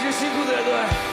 是辛苦的乐队。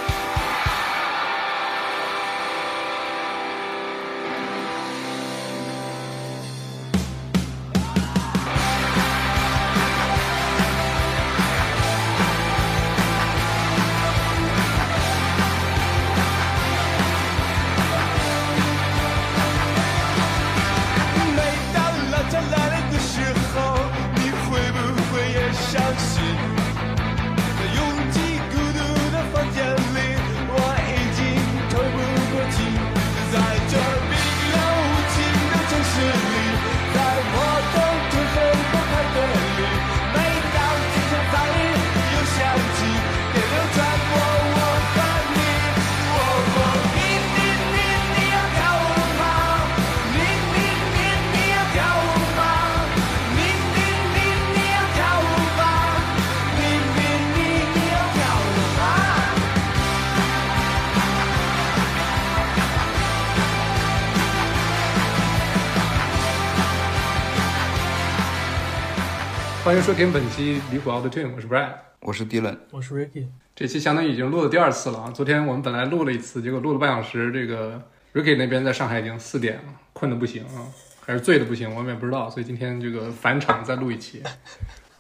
收听本期离谱 Out Tune，我是 Brad。我是 Dylan，我是 Ricky，这期相当于已经录了第二次了啊！昨天我们本来录了一次，结果录了半小时，这个 Ricky 那边在上海已经四点了，困得不行啊，还是醉的不行，我们也不知道，所以今天这个返场再录一期。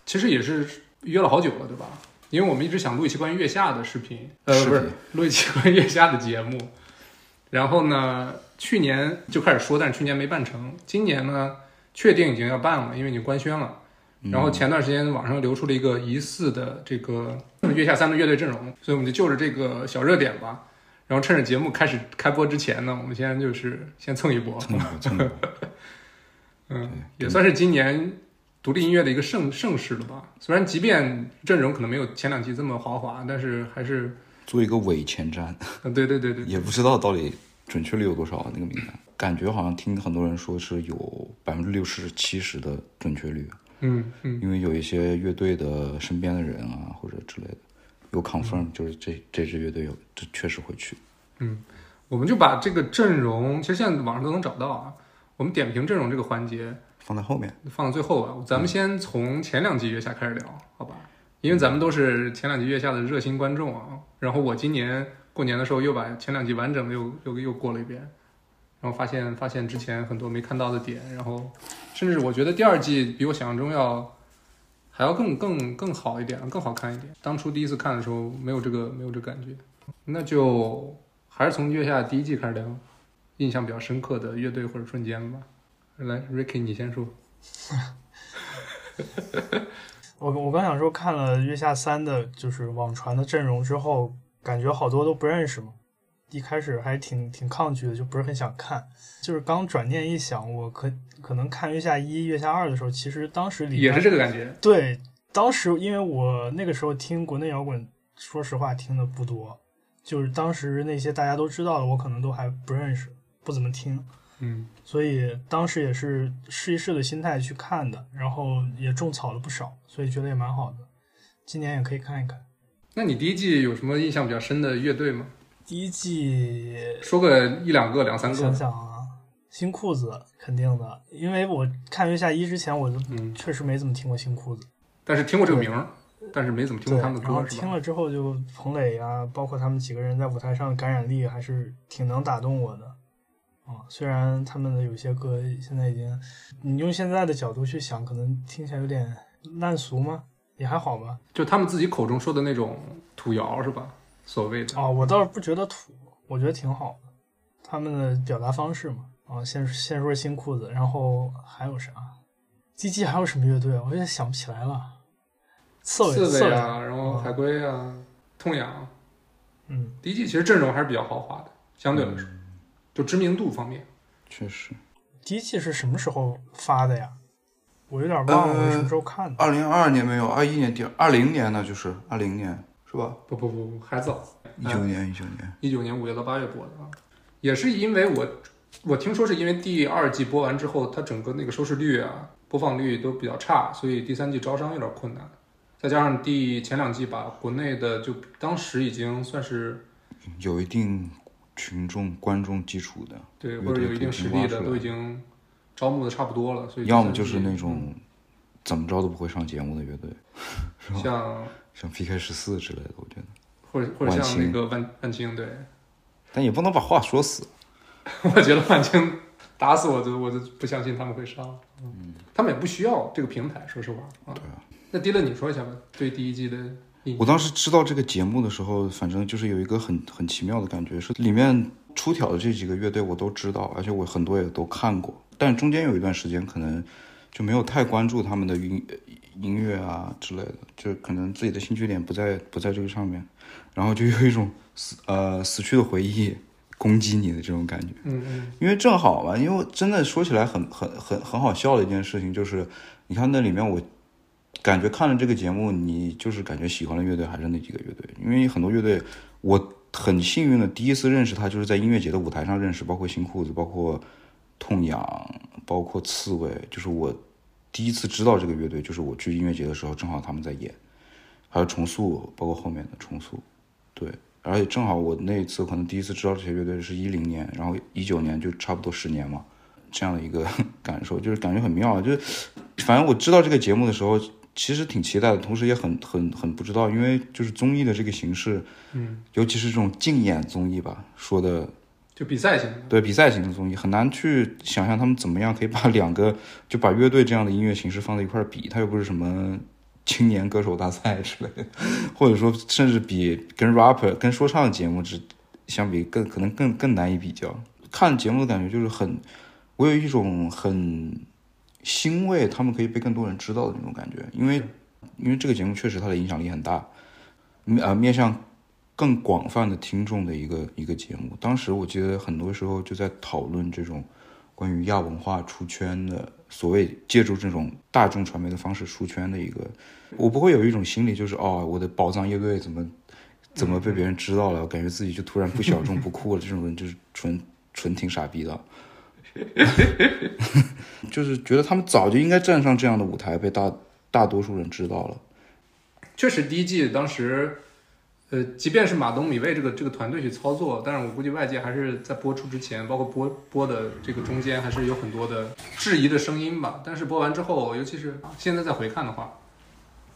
其实也是约了好久了，对吧？因为我们一直想录一期关于月下的视频，呃，不是录一期关于月下的节目。然后呢，去年就开始说，但是去年没办成。今年呢，确定已经要办了，因为已经官宣了。然后前段时间网上流出了一个疑似的这个月下三的乐队阵容，所以我们就就着这个小热点吧，然后趁着节目开始开播之前呢，我们先就是先蹭一波，蹭一波蹭一波。嗯，也算是今年独立音乐的一个盛盛世了吧。虽然即便阵容可能没有前两期这么豪华，但是还是，做一个伪前瞻，嗯，对对对对，也不知道到底准确率有多少啊？那个名单，感觉好像听很多人说是有百分之六十七十的准确率，嗯嗯因为有一些乐队的身边的人啊或者之类的有 confirm，就是这这支乐队有这确实会去。嗯，我们就把这个阵容，其实现在网上都能找到啊。我们点评阵容这个环节放在后面，放到最后吧，咱们先从前两集月下开始聊，好吧？因为咱们都是前两集月下的热心观众啊。然后我今年过年的时候又把前两集完整的又又又过了一遍，然后发现发现之前很多没看到的点，然后甚至我觉得第二季比我想象中要还要更更更好一点，更好看一点。当初第一次看的时候没有这个没有这感觉，那就还是从月下第一季开始聊，印象比较深刻的乐队或者瞬间吧。来，Ricky 你先说。我我刚想说看了月下三的，就是网传的阵容之后，感觉好多都不认识嘛。一开始还挺挺抗拒的，就不是很想看。就是刚转念一想，我可可能看月下一、月下二的时候，其实当时里也是这个感觉。对，当时因为我那个时候听国内摇滚，说实话听的不多，就是当时那些大家都知道的，我可能都还不认识，不怎么听。嗯所以当时也是试一试的心态去看的，然后也种草了不少，所以觉得也蛮好的。今年也可以看一看。那你第一季有什么印象比较深的乐队吗？第一季说个一两个、两三个。想想啊，新裤子肯定的，因为我看月下一之前，我就嗯，确实没怎么听过新裤子。但是听过这个名儿，但是没怎么听，过他们的然后歌，听了之后，就彭磊啊，包括他们几个人在舞台上的感染力，还是挺能打动我的。啊，虽然他们的有些歌现在已经，你用现在的角度去想，可能听起来有点烂俗吗？也还好吧。就他们自己口中说的那种土谣，是吧？所谓的。啊，我倒是不觉得土，我觉得挺好的，他们的表达方式嘛。啊，先先说新裤子，然后还有啥？G G 还有什么乐队啊？我有点想不起来了。刺猬，刺刺猬猬啊，然后啊海龟啊，痛痒。嗯，第一季其实阵容还是比较豪华的，相对来说，就知名度方面。确实，第一季是什么时候发的呀？我有点忘了，什么时候看的？二零二二年没有，二一年第二零年呢就是二零年是吧？不不不不，还早，一九年一九年，一九年五月到八月播的啊。也是因为我，我听说是因为第二季播完之后，它整个那个收视率啊、播放率都比较差，所以第三季招商有点困难。再加上第前两季把国内的就当时已经算是有一定群众观众基础的，对，或者有一定实力的都已经招募的差不多了，所以要么就是那种怎么着都不会上节目的乐队，像像 PK 十四之类的，我觉得。或者或者像那个万万青，对，但也不能把话说死。我觉得万青打死我都我都不相信他们会上，嗯，他们也不需要这个平台，说实话啊。对啊。那迪乐你说一下吧，对第一季的。我当时知道这个节目的时候，反正就是有一个很很奇妙的感觉，是里面出挑的这几个乐队我都知道，而且我很多也都看过，但中间有一段时间可能就没有太关注他们的音音乐啊之类的，就可能自己的兴趣点不在不在这个上面，然后就有一种死呃死去的回忆攻击你的这种感觉。嗯嗯。因为正好嘛，因为真的说起来很很很很好笑的一件事情，就是你看那里面我感觉看了这个节目，你就是感觉喜欢的乐队还是那几个乐队，因为很多乐队我很幸运的第一次认识他就是在音乐节的舞台上认识，包括新裤子，包括痛痒，包括刺猬，就是我第一次知道这个乐队，就是我去音乐节的时候正好他们在演，还有重塑，包括后面的重塑，对。而且正好我那一次可能第一次知道这些乐队是一零年，然后一九年就差不多十年嘛，这样的一个 感受，就是感觉很妙。就是反正我知道这个节目的时候，其实挺期待的，同时也很很很不知道，因为就是综艺的这个形式，嗯，尤其是这种竞演综艺吧，说的就比赛型的。对比赛型的综艺，很难去想象他们怎么样可以把 两个就把乐队这样的音乐形式放在一块儿比，它又不是什么青年歌手大赛之类的，或者说甚至比跟 rapper 跟说唱节目之相比更可能更更难以比较。看节目的感觉就是很，我有一种很欣慰他们可以被更多人知道的那种感觉，因为因为这个节目确实它的影响力很大，面呃面向更广泛的听众的一个一个节目。当时我记得很多时候就在讨论这种关于亚文化出圈的，所谓借助这种大众传媒的方式出圈的一个，我不会有一种心理就是哦，我的宝藏乐队怎么怎么被别人知道了，感觉自己就突然不小众不酷了，这种人就是纯纯挺傻逼的。就是觉得他们早就应该站上这样的舞台，被大大多数人知道了。确实，第一季当时，呃，即便是马东、米未这个这个团队去操作，但是我估计外界还是在播出之前，包括播播的这个中间，还是有很多的质疑的声音吧。但是播完之后，尤其是现在再回看的话，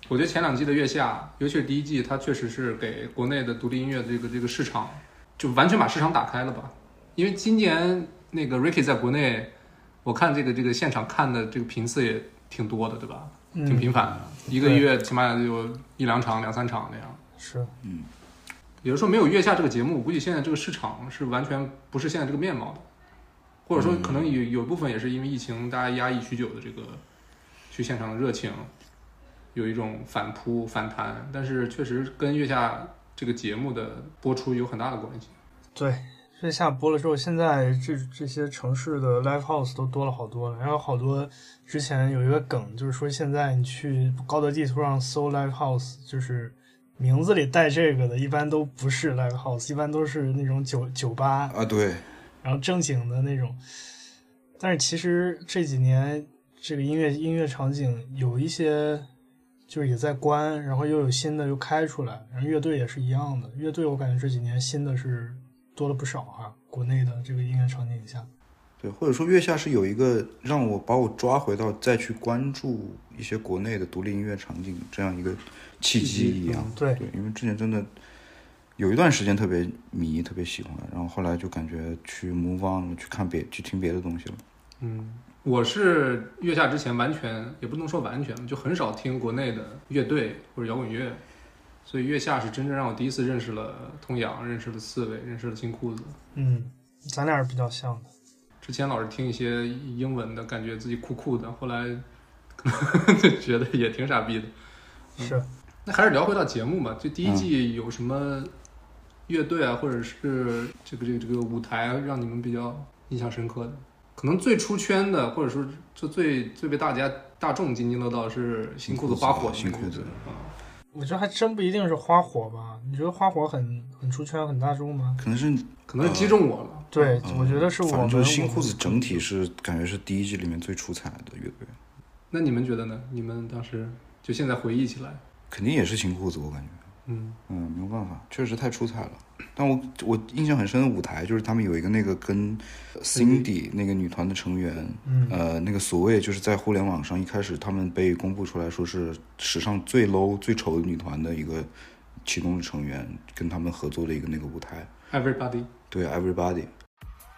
我觉得前两季的月下，尤其是第一季，它确实是给国内的独立音乐这个这个市场，就完全把市场打开了吧。因为今年那个 Ricky 在国内，我看这个这个现场看的这个频次也挺多的，对吧？挺频繁的，一个月起码有一两场、两三场那样。是。嗯。也就是说，没有月下这个节目，我估计现在这个市场是完全不是现在这个面貌的，或者说可能有有一部分也是因为疫情，大家压抑许久的这个去现场的热情，有一种反扑反弹，但是确实跟月下这个节目的播出有很大的关系。对。月下播了之后，现在这这些城市的 live house 都多了好多了，然后好多之前有一个梗，就是说现在你去高德地图上搜 live house，就是名字里带这个的，一般都不是 live house，一般都是那种酒酒吧，啊，对，然后正经的那种。但是其实这几年这个音乐音乐场景有一些就是也在关，然后又有新的又开出来，然后乐队也是一样的。乐队我感觉这几年新的是多了不少哈，国内的这个音乐场景下。对，或者说月下是有一个让我把我抓回到再去关注一些国内的独立音乐场景这样一个契机一样。嗯对对，因为之前真的有一段时间特别迷，特别喜欢，然后后来就感觉去 move on 了，去看别去听别的东西了。嗯，我是月下之前完全也不能说完全，就很少听国内的乐队或者摇滚乐，所以月下是真正让我第一次认识了痛痒，认识了刺猬，认识了金裤子。嗯，咱俩是比较像的。之前老是听一些英文的，感觉自己酷酷的，后来就 觉得也挺傻逼的。是，那还是聊回到节目吧，就第一季有什么乐队啊，或者是这个这个这个舞台让你们比较印象深刻的？可能最出圈的，或者说就最最被大家大众津津乐道是新裤子花火的新裤子啊。我觉得还真不一定是花火吧？你觉得花火很很出圈、很大众吗？可能是可能是击中我了。对，嗯我觉得是我们反正就是新裤子整体是感觉是第一季里面最出彩的乐队，那你们觉得呢？你们当时就现在回忆起来，肯定也是新裤子，我感觉。嗯，嗯，没有办法，确实太出彩了。但我我印象很深的舞台就是他们有一个那个跟 Cindy 那个女团的成员，嗯呃，那个所谓就是在互联网上一开始他们被公布出来说是史上最 low 最丑的女团的一个其中的成员跟他们合作的一个那个舞台，Everybody，对 Everybody。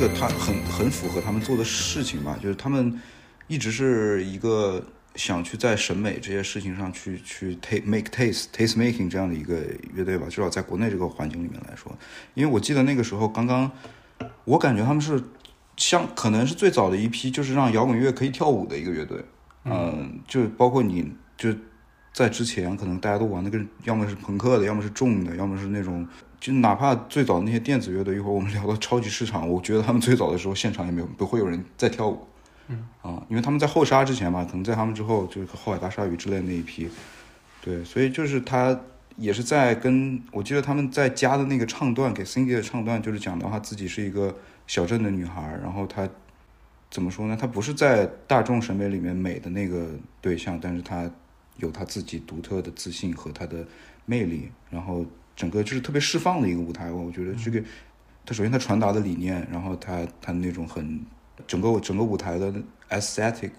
个他很很符合他们做的事情吧，就是他们一直是一个想去在审美这些事情上去去 take make taste taste making 这样的一个乐队吧，至少在国内这个环境里面来说，因为我记得那个时候刚刚，我感觉他们是像可能是最早的一批就是让摇滚乐可以跳舞的一个乐队，嗯，就包括你就在之前可能大家都玩的跟要么是朋克的，要么是重的，要么是那种。就哪怕最早那些电子乐队，一会儿我们聊到超级市场，我觉得他们最早的时候现场也没有不会有人在跳舞，嗯啊，因为他们在后沙之前吧，可能在他们之后就是后海大鲨鱼之类的那一批，对，所以就是他也是在跟我记得他们在加的那个唱段给 Cindy 的唱段，就是讲的话自己是一个小镇的女孩，然后她怎么说呢？她不是在大众审美里面美的那个对象，但是她有她自己独特的自信和她的魅力，然后整个就是特别释放的一个舞台。我觉得这个，它首先它传达的理念，然后它它那种很整个整个舞台的 aesthetic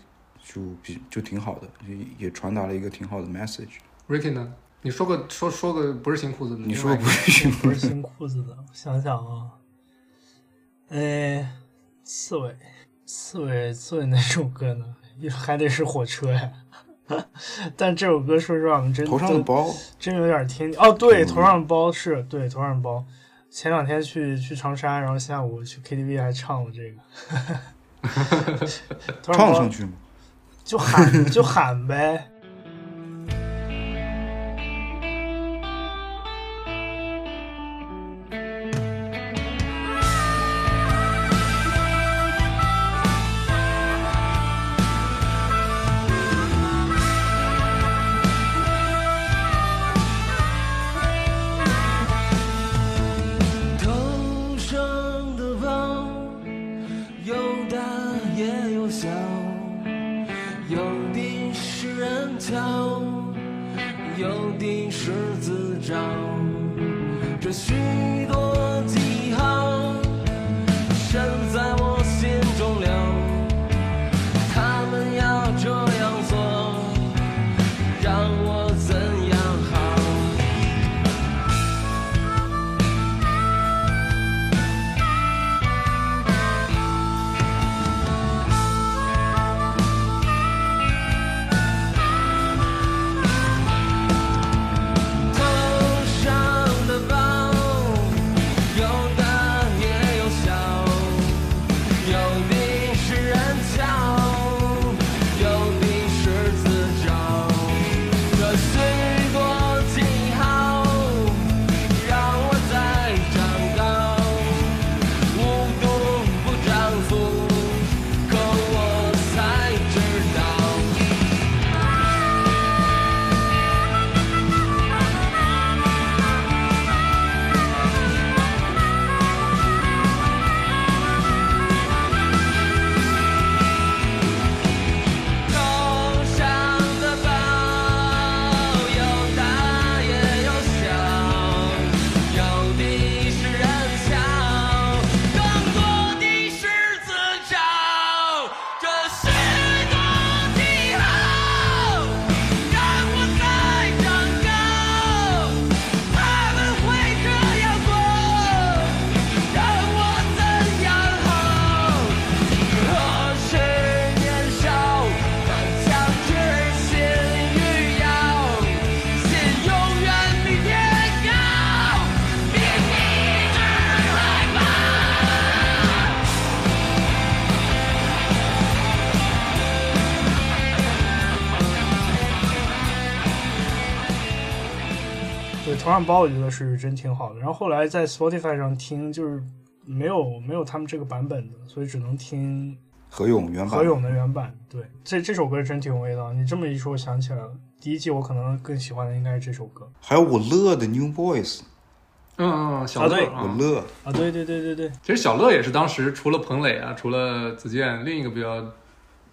就比就挺好的，也也传达了一个挺好的 message。Ricky 呢？你说个说说个不是新裤子的，你说不是？是不是新裤子的，我想想啊，哎，刺猬，刺猬，刺猬哪首歌呢？还得是火车呀。但这首歌说实话，我们真头上的真包，真有点听哦，对，嗯头上的包是对头上的包。前两天去去长沙，然后下午去 KTV 还唱了这个，头包唱上去吗？就喊就喊呗。包我觉得是真挺好的。然后后来在 Spotify 上听，就是没有没有他们这个版本的，所以只能听何勇原版，何勇的原版。对，这这首歌真挺有味道。你这么一说，我想起来了，第一季我可能更喜欢的应该是这首歌还有我乐的 New Boys，嗯嗯，小乐我乐，啊。对对对对对，其实小乐也是当时除了彭磊啊，除了子健，另一个比较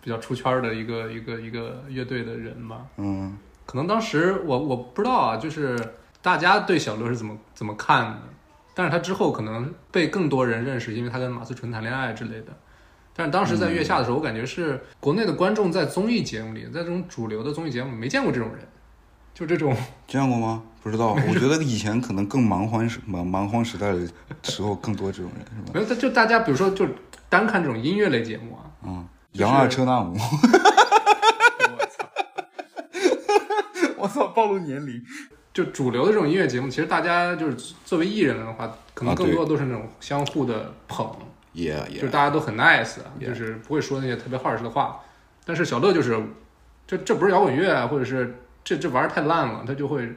比较出圈的一个一个一个乐队的人吧。嗯，可能当时我我不知道啊，就是大家对小乐是怎么怎么看的，但是他之后可能被更多人认识，因为他跟马思纯谈恋爱之类的。但是当时在月下的时候，我感觉是国内的观众在综艺节目里，在这种主流的综艺节目没见过这种人，就这种 见过吗？不知道，我觉得以前可能更蛮荒时蛮蛮荒时代的时候更多这种人是吧？没有，他就大家比如说就单看这种音乐类节目啊，嗯，杨二车娜姆，我操，我操，暴露年龄。就主流的这种音乐节目，其实大家就是作为艺人的话，可能更多的都是那种相互的捧就大家都很 nice，就是不会说那些特别 harsh 的话。但是小乐就是，这这不是摇滚乐啊，或者是这这玩意儿太烂了，他就会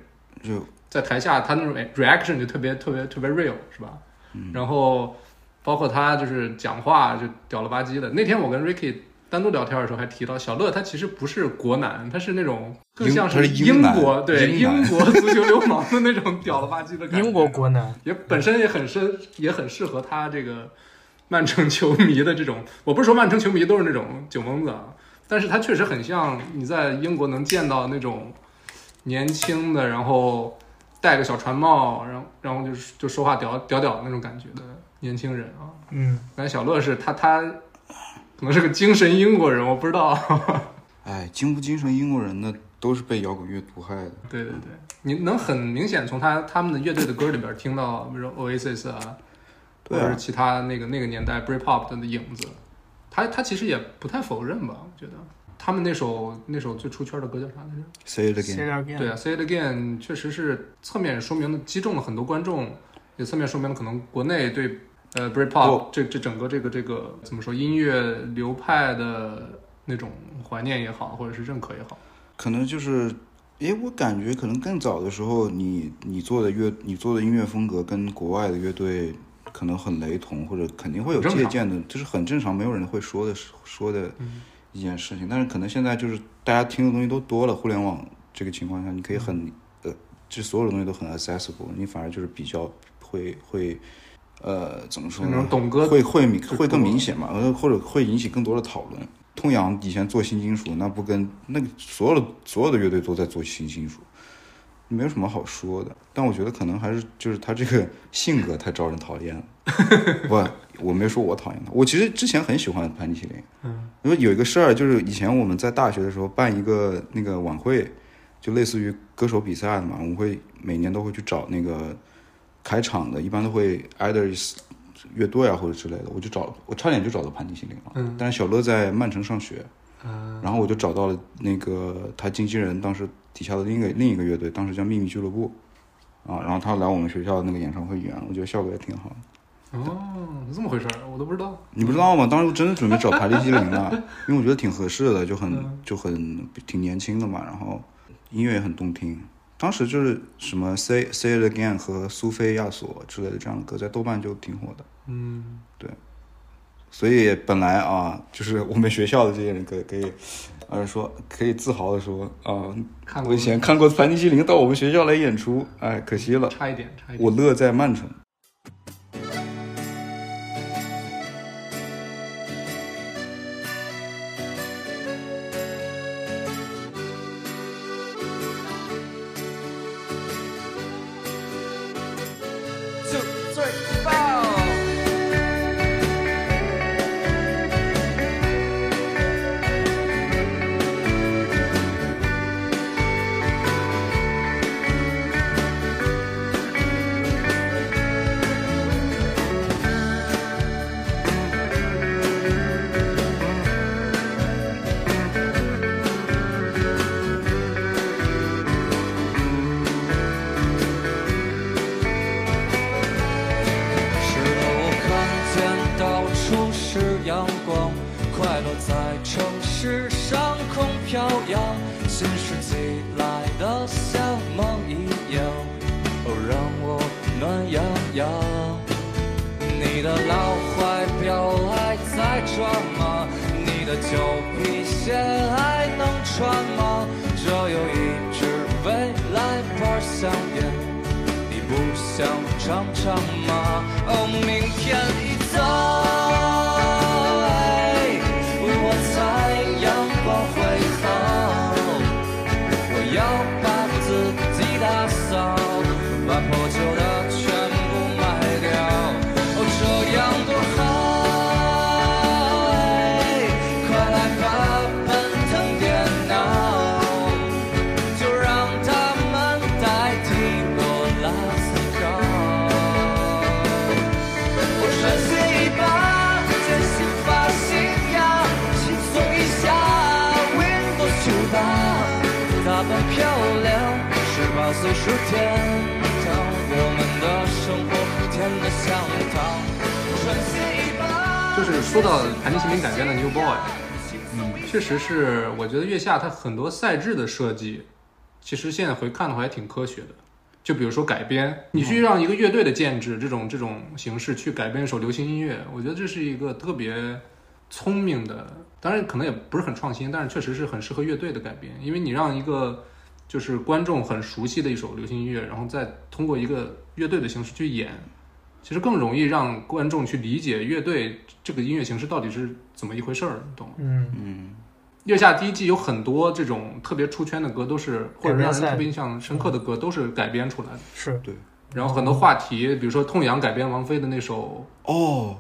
就在台下他那种 reaction 就特别特别特别 real 是吧？嗯然后包括他就是讲话就屌了吧唧的。那天我跟 Ricky 单独聊天的时候还提到，小乐他其实不是国男，他是那种更像是英国对英英国足球流氓的那种屌了吧唧的感觉。英国国男，也本身也很深，也很适合他这个曼城球迷的这种。我不是说曼城球迷都是那种酒蒙子啊，但是他确实很像你在英国能见到那种年轻的，然后戴个小船帽，然后然后就是就说话屌屌屌的那种感觉的年轻人啊。嗯，但小乐是他他可能是个精神英国人，我不知道。哎，精不精神英国人呢，都是被摇滚乐毒害的。对对对，你能很明显从他他们的乐队的歌里边听到，比如说 Oasis 啊，或对啊者是其他那个那个年代 Britpop 的影子。他他其实也不太否认吧，我觉得他们那首那首最出圈的歌叫啥来着？Say it again，对啊，Say It Again 确实是侧面说明了击中了很多观众，也侧面说明了可能国内对呃 Britpop 这这整个这个这个怎么说音乐流派的那种怀念也好，或者是认可也好。可能就是，诶，我感觉可能更早的时候，你你做的乐，你做的音乐风格跟国外的乐队可能很雷同，或者肯定会有借鉴的，这是很正常，没有人会说的说的嗯一件事情。但是可能现在就是大家听的东西都多了，互联网这个情况下，你可以很呃，这所有的东西都很 accessible，你反而就是比较会会呃怎么说呢？会会明会更明显嘛，呃或者会引起更多的讨论。通阳以前做新金属，那不跟那个所有的所有的乐队都在做新金属，没有什么好说的。但我觉得可能还是就是他这个性格太招人讨厌了。不，我没说我讨厌他，我其实之前很喜欢盘尼西林。嗯，因为有一个事儿，就是以前我们在大学的时候办一个那个晚会，就类似于歌手比赛的嘛，我们会每年都会去找那个开场的，一般都会 either is 乐队啊或者之类的，我就找我差点就找到盘尼西林了，嗯但是小乐在曼城上学，嗯然后我就找到了那个他经纪人当时底下的另一个另一个乐队，当时叫秘密俱乐部，啊，然后他来我们学校的那个演唱会演，我觉得效果也挺好的。哦，是这么回事儿，我都不知道。你不知道吗？当时我真的准备找盘尼西林的，因为我觉得挺合适的，就很嗯就很挺年轻的嘛，然后音乐也很动听。当时就是什么 Say Say It Again 和苏菲亚索之类的这样的歌，在豆瓣就挺火的。嗯，对所以本来啊，就是我们学校的这些人可以可以，呃，说可以自豪的说啊，看过我以前看过盘尼西林到我们学校来演出，哎，可惜了，差一点，差一点。我乐在曼城。下它很多赛制的设计，其实现在回看的话还挺科学的。就比如说改编，你去让一个乐队的建制这种这种形式去改编一首流行音乐，我觉得这是一个特别聪明的，当然可能也不是很创新，但是确实是很适合乐队的改编，因为你让一个就是观众很熟悉的一首流行音乐，然后再通过一个乐队的形式去演，其实更容易让观众去理解乐队这个音乐形式到底是怎么一回事儿，你懂吗？嗯，嗯，月下第一季有很多这种特别出圈的歌，都是或者让人特别印象深刻的歌，都是改编出来的。是对然后很多话题，比如说痛仰改编王菲的那首，哦，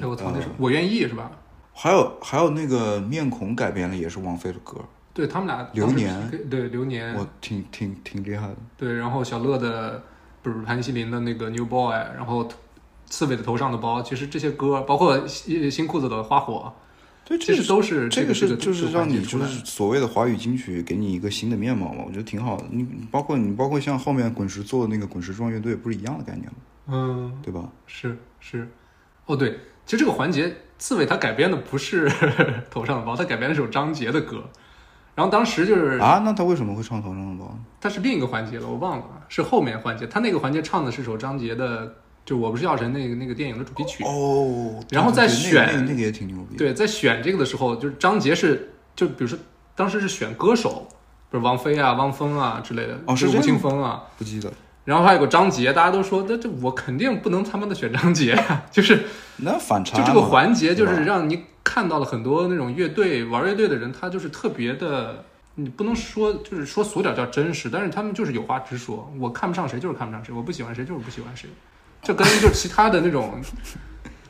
哎我操，那首呃我愿意是吧？还有还有那个面孔改编的也是王菲的歌，对他们俩流年对流年，我挺挺挺厉害的。对，然后小乐的不是盘尼西林的那个 New Boy，然后刺猬的头上的包，其实这些歌，包括新新裤子的花火，对，其实都是这个这个是就是让你就是所谓的华语金曲给你一个新的面貌嘛，我觉得挺好的。你包括你包括像后面滚石做的那个滚石壮乐队，不是一样的概念吗？嗯，对吧？是是，哦对，其实这个环节刺猬他改编的不是 头上的包，他改编的是首张杰的歌，然后当时就是啊，那他为什么会唱头上的包？他是另一个环节了，我忘了，是后面环节。他那个环节唱的是首张杰的，就《我不是药神》那个那个电影的主题曲。哦，然后再选那个那个也挺牛逼。，对，在选这个的时候，就是张杰是，就比如说当时是选歌手，比如王菲啊、汪峰啊之类的，哦是吴青峰啊，不记得。然后还有个张杰，大家都说，那这我肯定不能他妈的选张杰，就是那反差就这个环节，就是让你看到了很多那种乐队玩乐队的人，他就是特别的，你不能说就是说俗点叫真实，但是他们就是有话直说，我看不上谁就是看不上谁，我不喜欢谁就是不喜欢谁，这跟就其他的那种，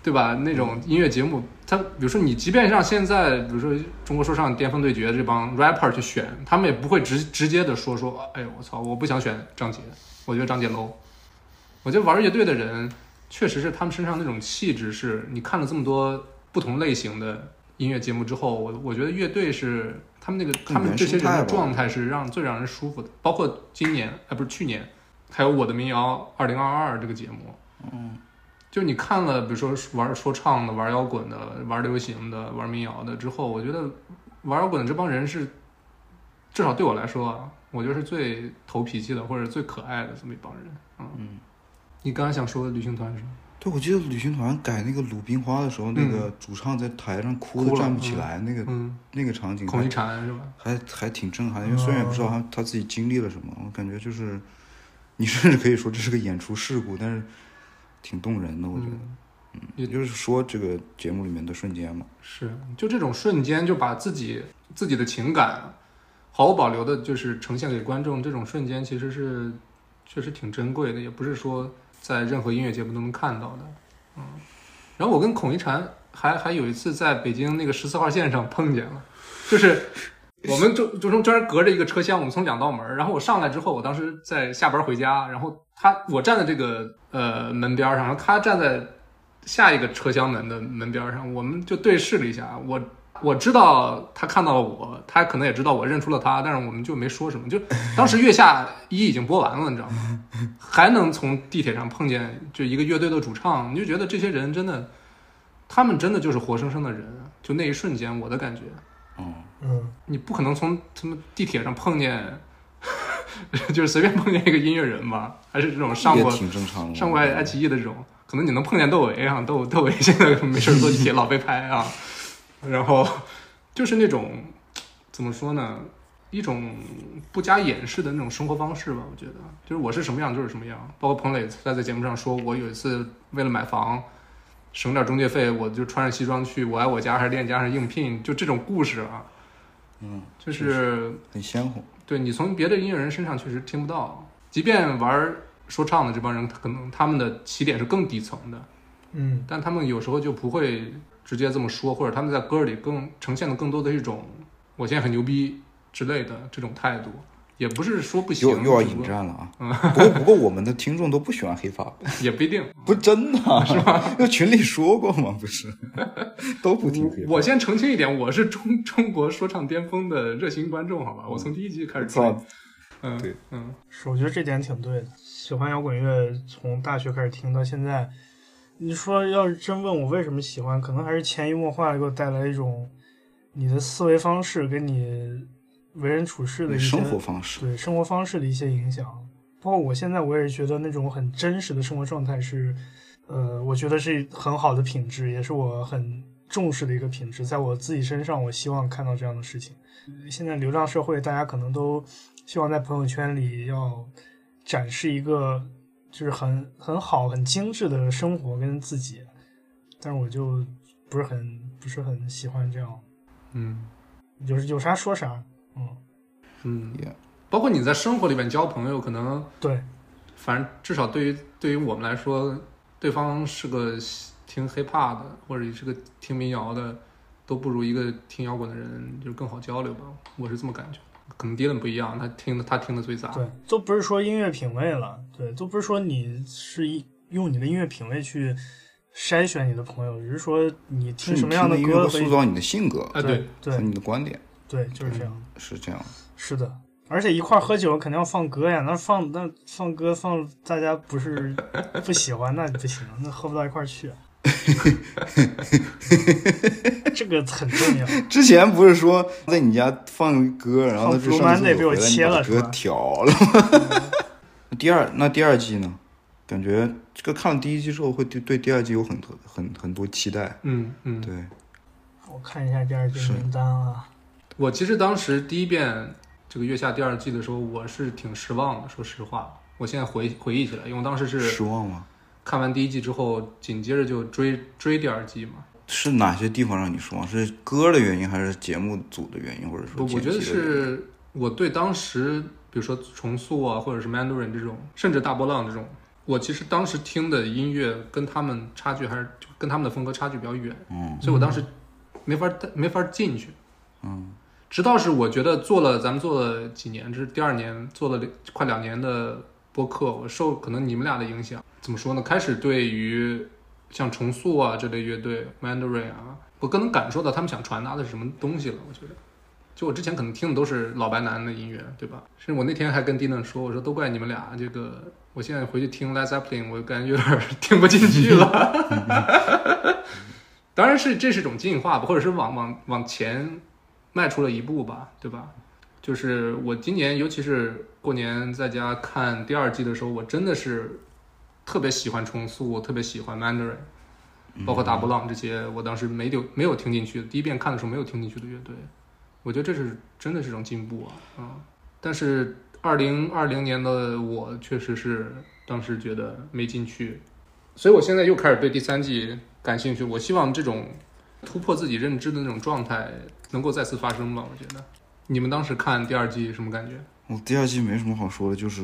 对吧？那种音乐节目，他比如说你即便让现在，比如说中国说唱巅峰对决这帮 rapper 去选，他们也不会直直接的说说，哎呦我操，我不想选张杰，我觉得张杰 low。我觉得玩乐队的人，确实是他们身上那种气质，是你看了这么多不同类型的音乐节目之后，我我觉得乐队是他们那个他们这些人的状态是让最让人舒服的。包括今年，哎，不是去年，还有我的民谣二零二二这个节目，嗯，就你看了，比如说玩说唱的、玩摇滚的、玩流行的、玩民谣的之后，我觉得玩摇滚的这帮人是，至少对我来说啊，我觉得是最投脾气的，或者最可爱的这么一帮人。嗯，嗯。你刚才想说的旅行团是吗？对，我记得旅行团改那个《鲁冰花》的时候，那个主唱在台上哭的站不起来，那个嗯，那个场景孔一还禅是吧？还还挺震撼，因为虽然也不知道他他自己经历了什么，我感觉就是，你甚至可以说这是个演出事故，但是挺动人的，我觉得。嗯，也就是说，这个节目里面的瞬间嘛，是，就这种瞬间，就把自己自己的情感毫无保留的，就是呈现给观众。这种瞬间其实是确实挺珍贵的，也不是说在任何音乐节目都能看到的。嗯，然后我跟孔一禅还还有一次在北京那个十四号线上碰见了，就是我们就就中间隔着一个车厢，我们从两道门，然后我上来之后，我当时在下班回家，然后他我站在这个呃门边儿上，然后他站在下一个车厢门的门边儿上，我们就对视了一下，我。我知道他看到了我，他可能也知道我认出了他，但是我们就没说什么。就当时《月下一》已经播完了，你知道吗？还能从地铁上碰见就一个乐队的主唱，你就觉得这些人真的，他们真的就是活生生的人。就那一瞬间，我的感觉，嗯，嗯，你不可能从他们地铁上碰见，就是随便碰见一个音乐人吧？还是这种上过挺正常的。上过爱爱奇艺的这种，可能你能碰见窦唯啊，窦窦唯现在没事儿坐地铁老被拍啊，然后就是那种怎么说呢，一种不加掩饰的那种生活方式吧。我觉得，就是我是什么样就是什么样。包括彭磊在在节目上说，我有一次为了买房省点中介费，我就穿着西装去我爱我家还是链家还是应聘，就这种故事啊，嗯，就是很鲜活。对你从别的音乐人身上确实听不到，即便玩说唱的这帮人，可能他们的起点是更底层的，嗯，但他们有时候就不会直接这么说，或者他们在歌里更呈现的更多的一种我现在很牛逼之类的这种态度，也不是说不行，又又要引战了啊！不过不过我们的听众都不喜欢黑发，也不一定。不真的啊是吧？那群里说过吗？不是，都不听黑。我先澄清一点，我是中中国说唱巅峰的热心观众，好吧？我从第一集开始听操，，嗯，对，嗯，是，我觉得这点挺对的。喜欢摇滚乐，从大学开始听到现在。你说要是真问我为什么喜欢，可能还是潜移默化的给我带来一种你的思维方式跟你为人处事的一些生活方式，对生活方式的一些影响。包括我现在，我也是觉得那种很真实的生活状态是，呃，我觉得是很好的品质，也是我很重视的一个品质。在我自己身上，我希望看到这样的事情。现在流量社会，大家可能都希望在朋友圈里要展示一个就是很很好、很精致的生活跟自己，但是我就不是很不是很喜欢这样，嗯有有啥说啥，嗯，嗯 Yeah 包括你在生活里面交朋友，可能对，反正至少对于对于我们来说，对方是个听 hiphop 的，或者是个听民谣的，都不如一个听摇滚的人就更好交流吧。我是这么感觉。可能 Dylan 不一样，他听的他听的最杂。对，都不是说音乐品味了，对，都不是说你是一用你的音乐品味去筛选你的朋友，只是说你听什么样的歌塑造你的性格啊，对对，和对你的观点，对，就是这样，是这样。是的。而且一块儿喝酒肯定要放歌呀，那放那放歌放大家不是不喜欢那不行，那喝不到一块儿去。这个很重要。之前不是说在你家放歌，然后他就放上厕 Monday 被我切了是吧调了吗。那 第二那第二季呢？感觉这个看了第一季之后，会对对第二季有很多很很多期待。嗯嗯。对，我看一下第二季是名单啊，我其实当时第一遍这个《月下》第二季的时候，我是挺失望的，说实话。我现在回回忆起来，因为我当时是失望吗？看完第一季之后，紧接着就追追第二季嘛。是哪些地方让你失望？是歌的原因，还是节目组的原因，或者说，我觉得是我对当时，比如说重塑啊，或者是 Mandarin 这种，甚至大波浪这种，我其实当时听的音乐跟他们差距还是就跟他们的风格差距比较远，嗯所以我当时没法没法进去。嗯直到是我觉得做了，咱们做了几年，这是第二年做了快两年的播客，我受可能你们俩的影响，怎么说呢？开始对于像重塑啊这类乐队，Mandarin 啊，我更能感受到他们想传达的是什么东西了。我觉得，就我之前可能听的都是老白男的音乐，对吧？甚至我那天还跟 Dina 说，我说都怪你们俩，这个我现在回去听 Led Zeppelin，我感觉有点 听不进去了。当然是这是一种进化吧，或者是往往往前迈出了一步吧，对吧？就是我今年，尤其是过年在家看第二季的时候，我真的是特别喜欢重塑，我特别喜欢 Mandarin，包括大波浪这些，我当时没有没有听进去，第一遍看的时候没有听进去的乐队，我觉得这是真的是一种进步啊啊、但是二零二零年的我确实是当时觉得没进去，所以我现在又开始对第三季感兴趣。我希望这种突破自己认知的那种状态能够再次发生吧。我觉得你们当时看第二季什么感觉？我第二季没什么好说的，就是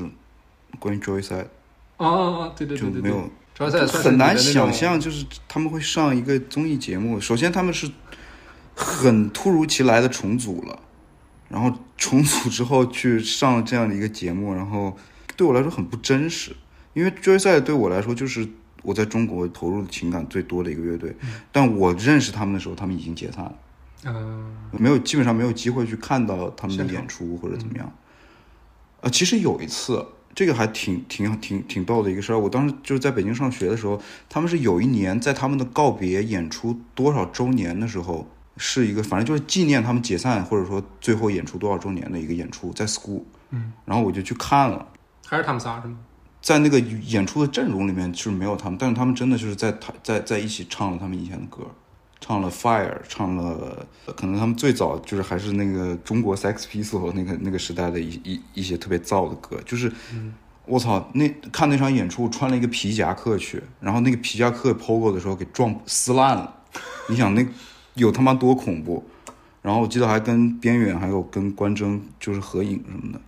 关于 Joyside 啊！对对对对对，就没有很难想象，就是他们会上一个综艺节目。首先他们是很突如其来的重组了，然后重组之后去上了这样的一个节目，然后对我来说很不真实。因为 Joyside 对我来说就是我在中国投入的情感最多的一个乐队，但我认识他们的时候，他们已经解散了。嗯，没有，基本上没有机会去看到他们的演出或者怎么样。呃，其实有一次，这个还挺挺挺挺逗的一个事儿。我当时就是在北京上学的时候，他们是有一年在他们的告别演出多少周年的时候，是一个反正就是纪念他们解散或者说最后演出多少周年的一个演出，在 school。嗯，然后我就去看了。还是他们仨是吗？在那个演出的阵容里面就是没有他们，但是他们真的就是在他在在一起唱了他们以前的歌，唱了 Fire，唱了可能他们最早就是还是那个中国 Sex Pistols 那个那个时代的一一一些特别燥的歌，就是。我操！那看那场演出，穿了一个皮夹克去，然后那个皮夹克 POGO 的时候给撞撕烂了。你想那有他妈多恐怖？然后我记得还跟边远还有跟关征就是合影什么的，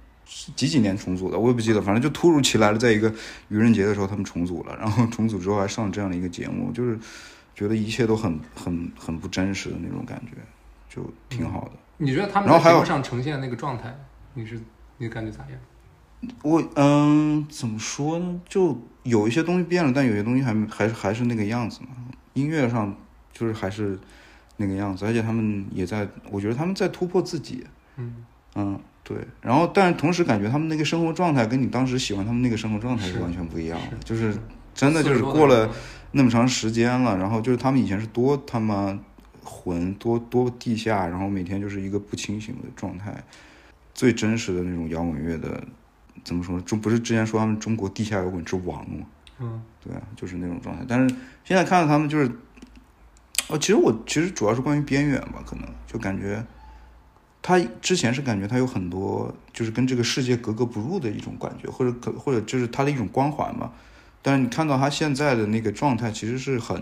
几几年重组的我也不记得，反正就突如其来的在一个愚人节的时候他们重组了，然后重组之后还上这样的一个节目，就是觉得一切都很很很不真实的那种感觉，就挺好的。你觉得他们然后还有在节目上呈现那个状态，你是你的感觉咋样？我嗯，怎么说呢？就有一些东西变了，但有些东西还还是还是那个样子嘛。音乐上就是还是那个样子，而且他们也在，我觉得他们在突破自己。嗯嗯，对。然后，但是同时感觉他们那个生活状态跟你当时喜欢他们那个生活状态是是完全不一样的，是就是真的就是过了那么长时间了，然后就是他们以前是多他妈混多多地下，然后每天就是一个不清醒的状态，最真实的那种摇滚乐的，怎么说呢？中不是之前说他们中国地下摇滚之王吗？嗯对啊，就是那种状态。但是现在看到他们就是，哦，其实我其实主要是关于边缘吧，可能就感觉他之前是感觉他有很多就是跟这个世界格格不入的一种感觉，或者可或者就是他的一种光环吧。但是你看到他现在的那个状态，其实是很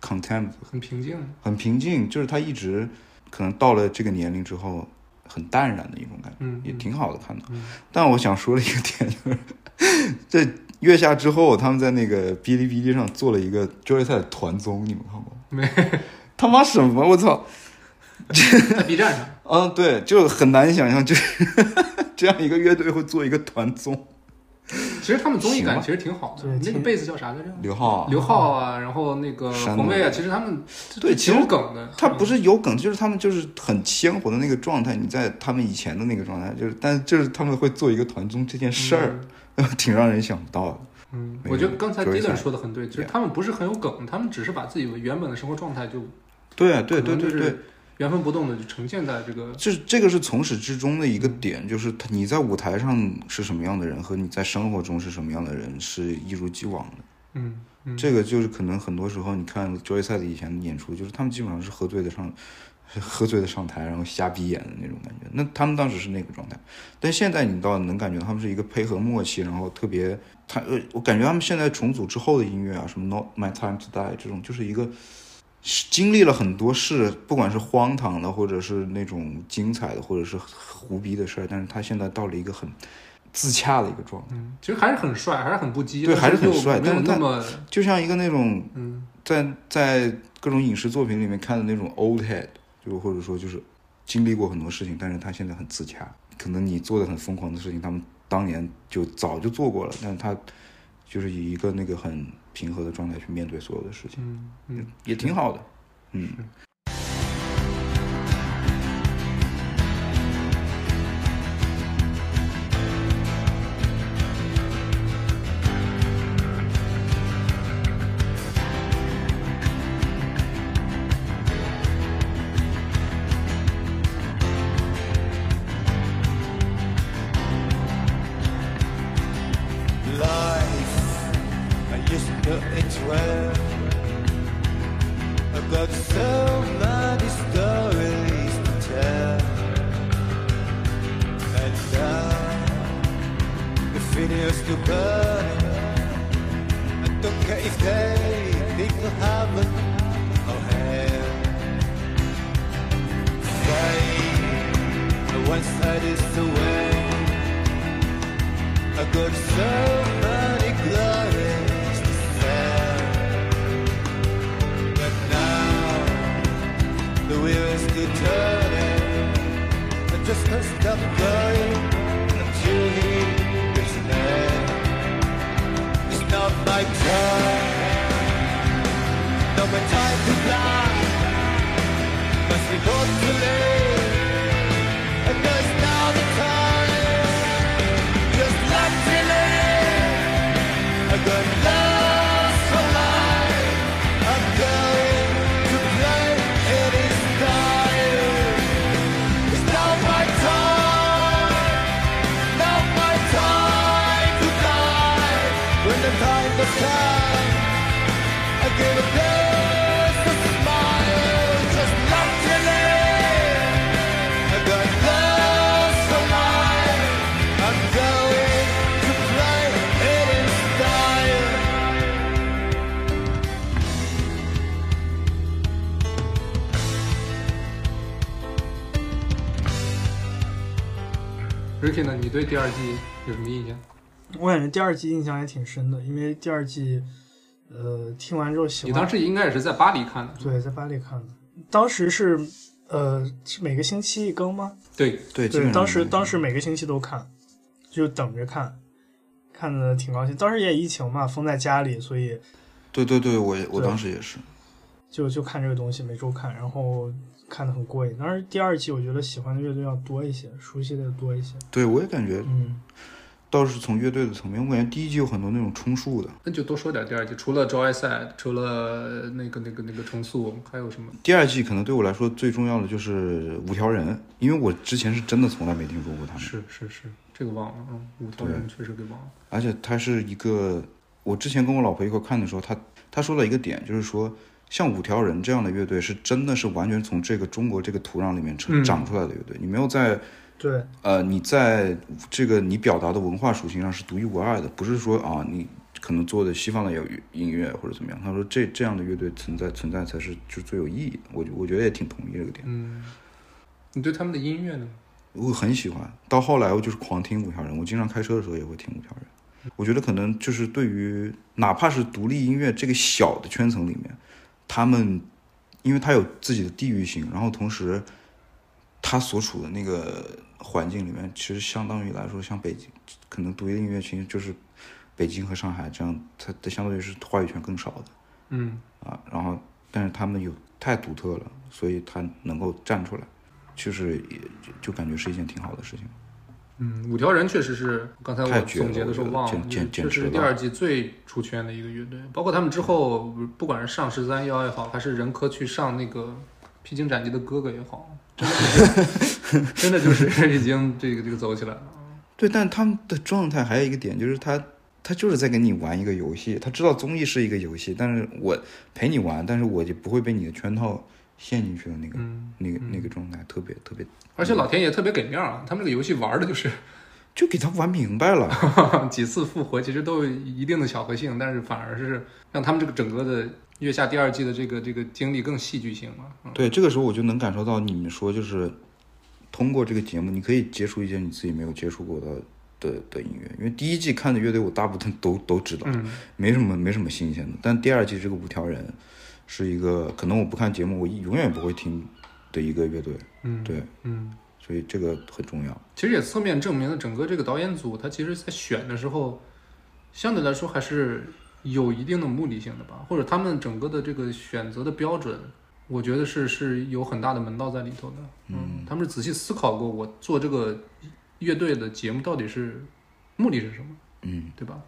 content，很平静。很平静，就是他一直可能到了这个年龄之后，很淡然的一种感觉，嗯也挺好的看到。嗯但我想说的一个点就是，这月下之后，他们在那个哔哩哔哩上做了一个 Joy 赛的团综，你们看过吗？没他妈什么？我操！在 B 站上，嗯，对，就很难想象，就是 这样一个乐队会做一个团综。其实他们综艺感其实挺好的对。那个贝斯叫啥来着？刘浩啊，刘浩啊，然后那个山黄卫啊，其实他们对其实有梗的。他不是有梗，就是他们就是很鲜活的那个状态。你在他们以前的那个状态，就是，但就是他们会做一个团综这件事儿，挺让人想不到的。嗯，我觉得刚才有 Dylan 说的很对，就是他们不是很有梗，他们只是把自己原本的生活状态就对啊对对可能就是对对，原封不动的就呈现在这个这这个是从始至终的一个点，就是他你在舞台上是什么样的人，和你在生活中是什么样的人是一如既往的。嗯嗯这个就是可能很多时候你看 Joy 赛的以前的演出，就是他们基本上是喝醉的上，喝醉的上台，然后瞎逼演的那种感觉。那他们当时是那个状态，但现在你倒能感觉他们是一个配合默契，然后特别他呃，我感觉他们现在重组之后的音乐啊，什么 Not My Time to Die 这种，就是一个是经历了很多事，不管是荒唐的，或者是那种精彩的，或者是胡逼的事儿，但是他现在到了一个很自洽的一个状态，嗯，其实还是很帅，还是很不羁，对还是很帅但那么就像一个那种嗯在在各种影视作品里面看的那种 old head，就或者说就是经历过很多事情，但是他现在很自洽。可能你做的很疯狂的事情，他们当年就早就做过了，但是他就是以一个那个很平和的状态去面对所有的事情，嗯嗯，也挺好的。嗯，it. I've got so many stories to tell. And now the videos to burn. I don't care if they think heaven or hell. One side is the way. I got so not my time, not my time Ricky 呢？你对第二季有什么印象？我感觉第二季印象也挺深的，因为第二季，呃，听完之后喜欢。你当时应该也是在巴黎看的，对，在巴黎看的，当时是，呃，是每个星期一更吗？对，对，对，当时当时每个星期都看，就等着看，看的挺高兴。当时也疫情嘛，封在家里，所以对对对，我也我当时也是，就就看这个东西，每周看，然后看的很过瘾。当然第二季我觉得喜欢的乐队要多一些，熟悉的多一些。对我也感觉嗯，倒是从乐队的层面，我感觉第一季有很多那种充数的，那就多说点第二季。除了 Joyside，除了那个那个那个重塑，还有什么？第二季可能对我来说最重要的就是五条人，因为我之前是真的从来没听说过他们，是是是，这个忘了，嗯，五条人确实给忘了。而且他是一个，我之前跟我老婆一块看的时候，他他说了一个点，就是说像五条人这样的乐队是真的是完全从这个中国这个土壤里面成嗯长出来的乐队，你没有在对，呃你在这个你表达的文化属性上是独一无二的，不是说啊你可能做的西方的有音乐或者怎么样，他说这这样的乐队存在存在才是就最有意义的，我我觉得也挺同意这个点。嗯，你对他们的音乐呢？我很喜欢，到后来我就是狂听五条人，我经常开车的时候也会听五条人。我觉得可能就是对于哪怕是独立音乐这个小的圈层里面，他们因为他有自己的地域性，然后同时他所处的那个环境里面，其实相当于来说，像北京，可能独立音乐群就是北京和上海这样，它的相当于是话语权更少的嗯，啊。然后，但是他们有太独特了，所以他能够站出来，就是也就就感觉是一件挺好的事情。嗯，五条人确实是刚才我总结的时候忘了，我觉得简简确实是第二季最出圈的一个乐队。包括他们之后，不管是上十三幺也好，还是任科去上那个《披荆斩棘的哥哥》也好，真的是 真的就是已经这个这个走起来了。对，但他们的状态还有一个点，就是他他就是在跟你玩一个游戏，他知道综艺是一个游戏，但是我陪你玩，但是我就不会被你的圈套陷进去的那个、嗯，那个那个状态，特别特别，而且老天爷特别给面儿啊，他们这个游戏玩的就是 就给他玩明白了。几次复活，其实都有一定的巧合性，但是反而是让他们这个整个的月下第二季的这个这个经历更戏剧性了。嗯对，这个时候我就能感受到你们说，就是通过这个节目，你可以接触一些你自己没有接触过的的的音乐，因为第一季看的乐队我大部分都都知道，嗯没什么没什么新鲜的。但第二季这个五条人是一个可能我不看节目我永远不会听的一个乐队，嗯，对，嗯。所以这个很重要。其实也侧面证明了整个这个导演组，他其实在选的时候，相对来说还是有一定的目的性的吧，或者他们整个的这个选择的标准，我觉得是是有很大的门道在里头的。嗯，他们是仔细思考过，我做这个乐队的节目到底是目的是什么，嗯，对吧？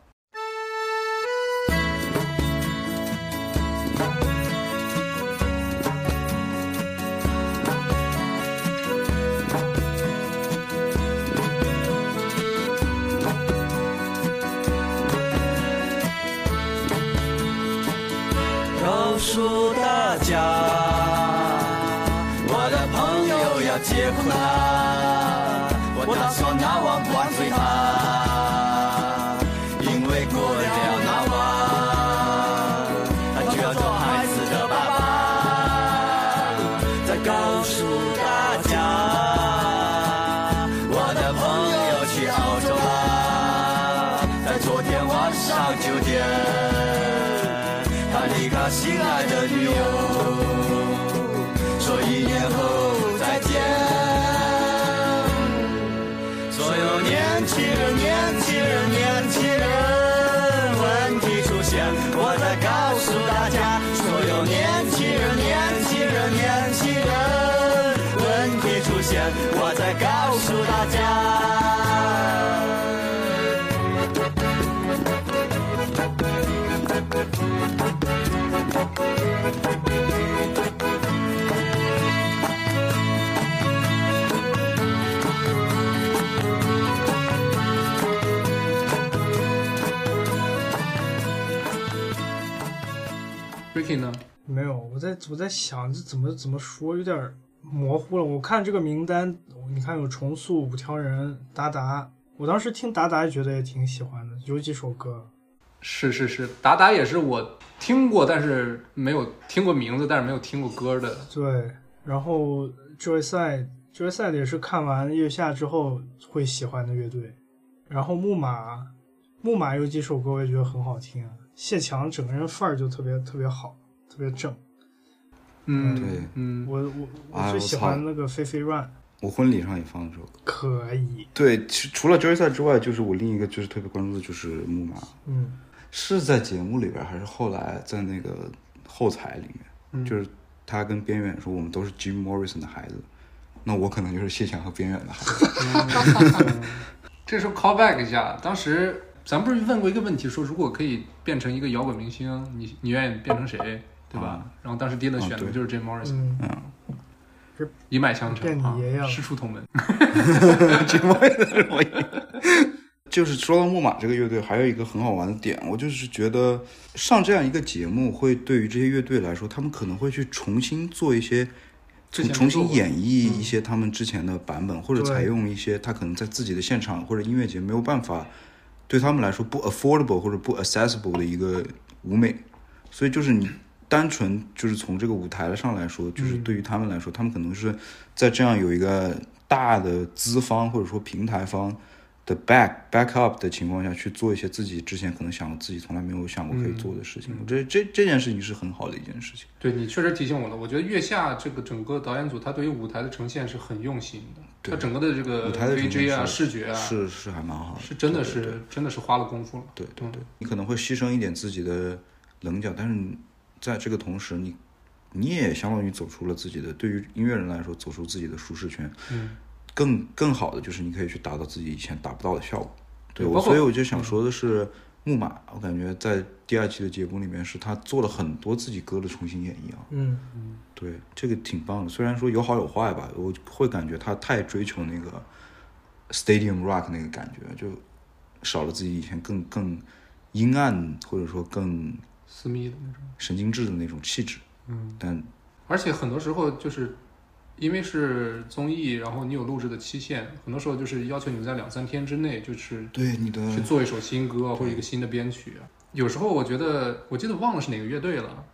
呢？没有，我在我在想这怎么怎么说，有点模糊了。我看这个名单，你看有重塑、五条人、达达，我当时听达达觉得也挺喜欢的，有几首歌。是是是，达达也是我听过，但是没有听过名字，但是没有听过歌的。对，然后 Joyside Joyside 也是看完月下之后会喜欢的乐队。然后木马，木马有几首歌我也觉得很好听啊。谢强整个人范儿就特别特别好，特别正。嗯，对嗯，我我哎我最喜欢那个《飞飞 Run》，我婚礼上也放这首歌。可以。对，其除了决赛之外，就是我另一个就是特别关注的就是木马，嗯，是在节目里边，还是后来在那个后台里面，嗯就是他跟边远说我们都是 Jim Morrison 的孩子，那我可能就是谢强和边远的孩子。这时候 call back 一下，当时咱不是问过一个问题，说如果可以变成一个摇滚明星，你你愿意变成谁，对吧？啊。然后当时 Dylan 啊对选的就是 Jim Morrison，、嗯，一脉相承啊变你爷爷，了。师出同门。就是说到木马这个乐队，还有一个很好玩的点，我就是觉得上这样一个节目，会对于这些乐队来说，他们可能会去重新做一些，重重新演绎一些他们之前的版本，或者采用一些他可能在自己的现场或者音乐节没有办法对他们来说不 affordable 或者不 accessible 的一个舞美，所以就是你单纯就是从这个舞台上来说，就是对于他们来说，他们可能是在这样有一个大的资方或者说平台方的 back back up 的情况下去做一些自己之前可能想自己从来没有想过可以做的事情。我觉得这这件事情是很好的一件事情。对你确实提醒我了，我觉得月下这个整个导演组，他对于舞台的呈现是很用心的，对他整个的这个舞台的呈现 VJ 啊、视觉啊，是是还蛮好的，是真的是真的是花了功夫了。对对对，你可能会牺牲一点自己的棱角，但是你在这个同时，你你也相当于走出了自己的，对于音乐人来说，走出自己的舒适圈。嗯，更更好的就是你可以去达到自己以前达不到的效果。对我，所以我就想说的是，木马，我感觉在第二期的节目里面，是他做了很多自己歌的重新演绎啊。嗯嗯，对，这个挺棒的。虽然说有好有坏吧，我会感觉他太追求那个 stadium rock 那个感觉，就少了自己以前更更阴暗或者说更私密的那种。神经质的那种气质。嗯，但而且很多时候就是因为是综艺，然后你有录制的期限，很多时候就是要求你们在两三天之内就是对你的去做一首新歌或者一个新的编曲。有时候我觉得，我记得忘了是哪个乐队了，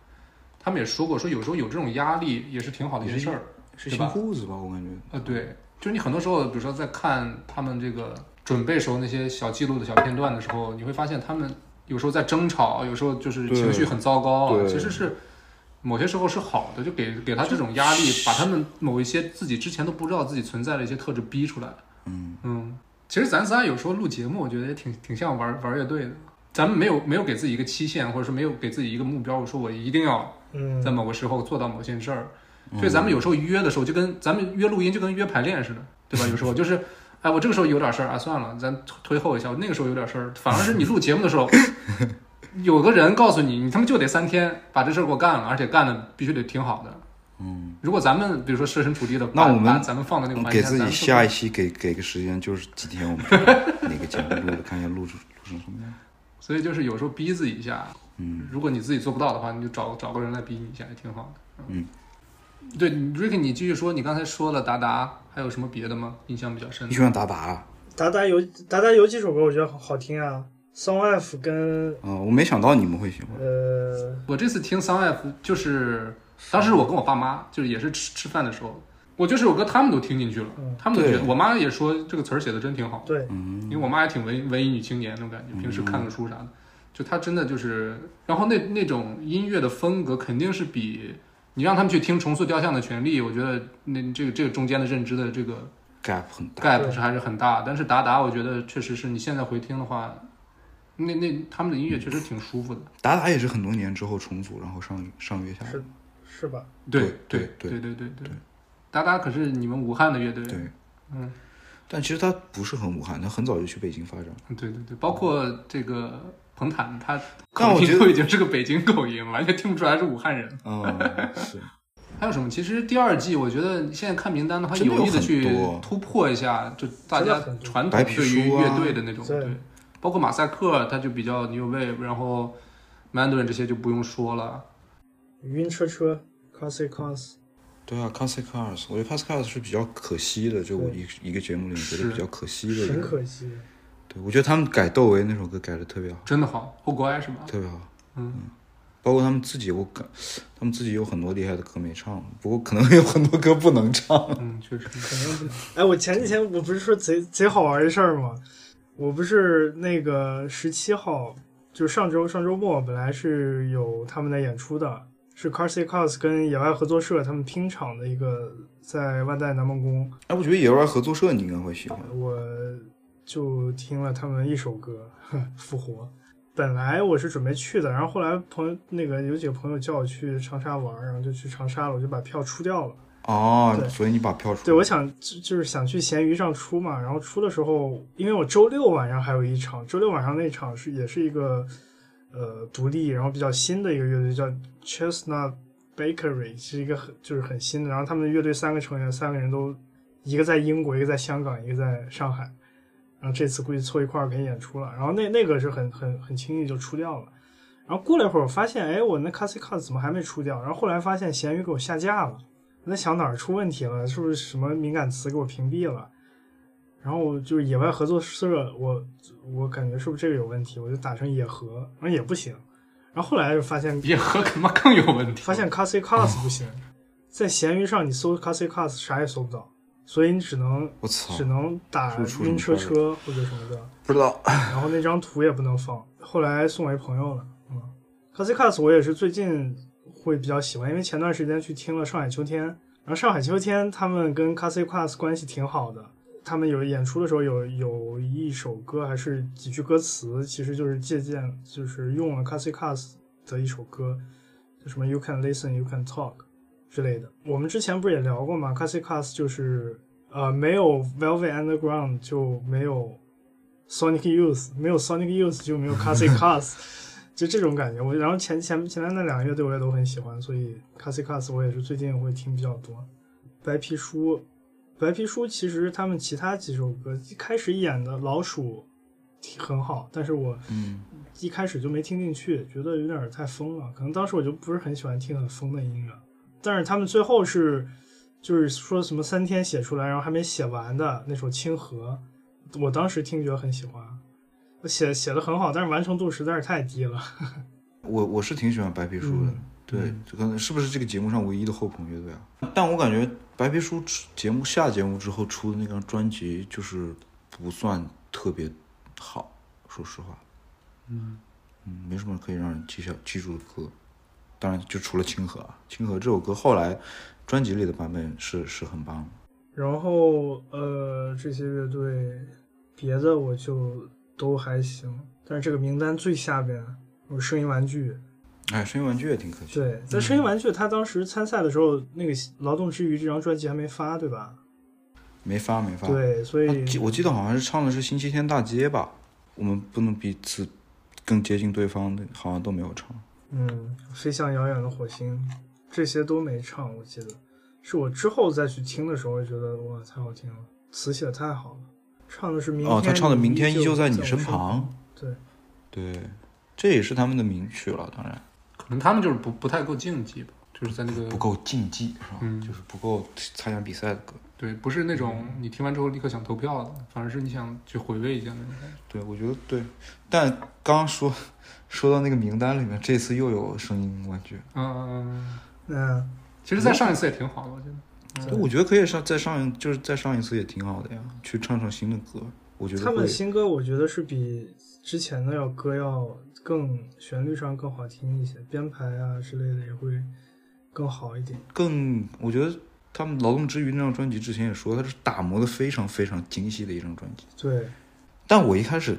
他们也说过，说有时候有这种压力也是挺好的一件事儿。是新裤子吧？我感觉。啊，对，就是你很多时候，比如说在看他们这个准备时候那些小记录的小片段的时候，你会发现他们有时候在争吵，有时候就是情绪很糟糕，啊其实是某些时候是好的，就给给他这种压力，把他们某一些自己之前都不知道自己存在的一些特质逼出来。嗯嗯，其实咱仨有时候录节目，我觉得也挺挺像玩玩乐队的。咱们没有没有给自己一个期限，或者说没有给自己一个目标，我说我一定要嗯，在某个时候做到某件事儿。所以咱们有时候约的时候，就跟咱们约录音就跟约排练似的，对吧？有时候就是，哎，我这个时候有点事儿啊，算了，咱推后一下。我那个时候有点事儿，反而是你录节目的时候，有个人告诉你，你他妈就得三天把这事儿给我干了，而且干的必须得挺好的。嗯，如果咱们比如说设身处地的，那我们把咱们放在那个环给境下，咱们自己下一期给给个时间，就是几天我们 看哪个节目录的，看一下录出录成什么样。所以就是有时候逼自己一下，嗯，如果你自己做不到的话，你就找找个人来逼你一下，也挺好的。嗯，对，Ricky，你继续说，你刚才说了达达，还有什么别的吗？印象比较深的你喜？欢达达啊？达达有达达有几首歌我觉得好好听啊，Song F 跟嗯，我没想到你们会喜欢。呃我这次听 Song F 就是，当时我跟我爸妈就是也是吃吃饭的时候，我觉得这首歌他们都听进去了，嗯他们都觉得，我妈也说这个词儿写的真挺好，对，嗯因为我妈也挺文文艺女青年那种感觉，平时看个书啥的，就她真的就是，然后那那种音乐的风格肯定是比你让他们去听重塑雕像的权利我觉得那这个这个中间的认知的这个 gap 很大。gap 是还是很大但是达达我觉得确实是你现在回听的话那那他们的音乐确实挺舒服的。达达也是很多年之后重组然后上上月下是是吧？对对对对对对对达达可是你们武汉的乐队。对嗯。但其实他不是很武汉他很早就去北京发展对对对包括这个彭坦，他但我觉得口音都已经是个北京口音，完全听不出来是武汉人。嗯，是。还有什么？其实第二季，我觉得现在看名单的话，有意的去突破一下，就大家传统对于乐队的那种，对对，包括马赛克，他就比较 new wave，然后 Mandarin 这些就不用说了。晕车车 Consequence，对啊 c a s s Cars，我觉得 c a s s Cars 是比较可惜的，就我一一个节目里面觉得比较可惜的一很。可惜。对，我觉得他们改窦唯那首歌改的特别好，真的好，后乖是吗？特别好。嗯，包括他们自己，我感他们自己有很多厉害的歌没唱，不过可能有很多歌不能唱。嗯，确实肯定不能。哎，我前几天我不是说贼贼好玩的事儿吗？我不是那个十七号，就是上周上周末本来是有他们的演出的，是 Carsey Cars 跟野外合作社他们拼场的一个在万代南梦宫，哎，我觉得野外合作社你应该会喜欢。我就听了他们一首歌《复活》。本来我是准备去的，然后后来朋友那个有几个朋友叫我去长沙玩，然后就去长沙了，我就把票出掉了。哦对，所以你把票出。对，我想就就是想去闲鱼上出嘛，然后出的时候，因为我周六晚上还有一场，周六晚上那场是也是一个呃独立，然后比较新的一个乐队叫 Chestnut Bakery，是一个很就是很新的，然后他们的乐队三个成员，三个人都一个在英国，一个在香港，一个在上海，然后这次估计凑一块儿给演出了，然后那那个是很很很轻易就出掉了。然后过了一会儿，我发现，哎，我那 c a s i c a 怎么还没出掉？然后后来发现闲鱼给我下架了。我在想哪儿出问题了，是不是什么敏感词给我屏蔽了？然后就是野外合作社，我我感觉是不是这个有问题？我就打成野合，然后也不行。然后后来就发现野合他妈更有问题。发现 c a s i c a 不行，在闲鱼上你搜 c a s i c a s 啥也搜不到，所以你只能我操只，能打晕车车或者什么的。不知道。然后那张图也不能放，后来送给朋友了。嗯 c a s i c a s 我也是最近会比较喜欢，因为前段时间去听了上海秋天，然后上海秋天他们跟 c a s i c a s 关系挺好的。他们有演出的时候有有一首歌还是几句歌词，其实就是借鉴，就是用了 c a s i c a s 的一首歌，叫什么 You can listen, you can talk 之类的。我们之前不是也聊过吗 c a s i c a s 就是呃没有 Velvet Underground 就没有 Sonic Youth，没有 Sonic Youth 就没有 c a s i c a s 就这种感觉。我然后前前前面那两个乐队我也都很喜欢，所以 c a s i c a s 我也是最近会听比较多。白皮书，白皮书其实他们其他几首歌一开始演的老鼠很好，但是我嗯，一开始就没听进去，觉得有点太疯了。可能当时我就不是很喜欢听很疯的音乐，但是他们最后是就是说什么三天写出来，然后还没写完的那首《清河》，我当时听觉得很喜欢，我写写的很好，但是完成度实在是太低了。我我是挺喜欢白皮书的。嗯对，这可能是不是这个节目上唯一的后朋乐队啊？但我感觉白皮书节目下节目之后出的那张专辑就是不算特别好，说实话，嗯嗯，没什么可以让人记下记住的歌。当然，就除了《清河》啊，《清河》这首歌后来专辑里的版本是是很棒的。然后呃，这些乐队别的我就都还行，但是这个名单最下边有声音玩具。哎，声音玩具也挺可惜。对，在声音玩具他当时参赛的时候，那个《劳动之余》这张专辑还没发，对吧？没发没发。对，所以啊我记得好像是唱的是《星期天大街》吧？我们不能彼此更接近对方的，好像都没有唱。嗯，飞向遥远的火星这些都没唱，我记得是我之后再去听的时候，觉得哇，太好听了，词写的太好了。唱的是明天哦，他唱的《明天依旧在在你身旁旁》。对，对，这也是他们的名曲了，当然可能他们就是不不太够竞技吧，就是在那个不够竞技是吧？嗯就是不够参加比赛的歌。对，不是那种你听完之后立刻想投票的，反而是你想去回味一下那种感觉。对，我觉得对。但刚刚说说到那个名单里面，这次又有声音玩具，嗯嗯嗯，嗯，其实再上一次也挺好的，我觉得。对，我觉得可以上再上一，就是再上一次也挺好的呀，去唱唱新的歌，我觉得他们新歌我觉得是比之前的要歌要更旋律上更好听一些，编排啊之类的也会更好一点。更，我觉得他们《劳动之余》那张专辑之前也说，它是打磨的非常非常精细的一张专辑。对，但我一开始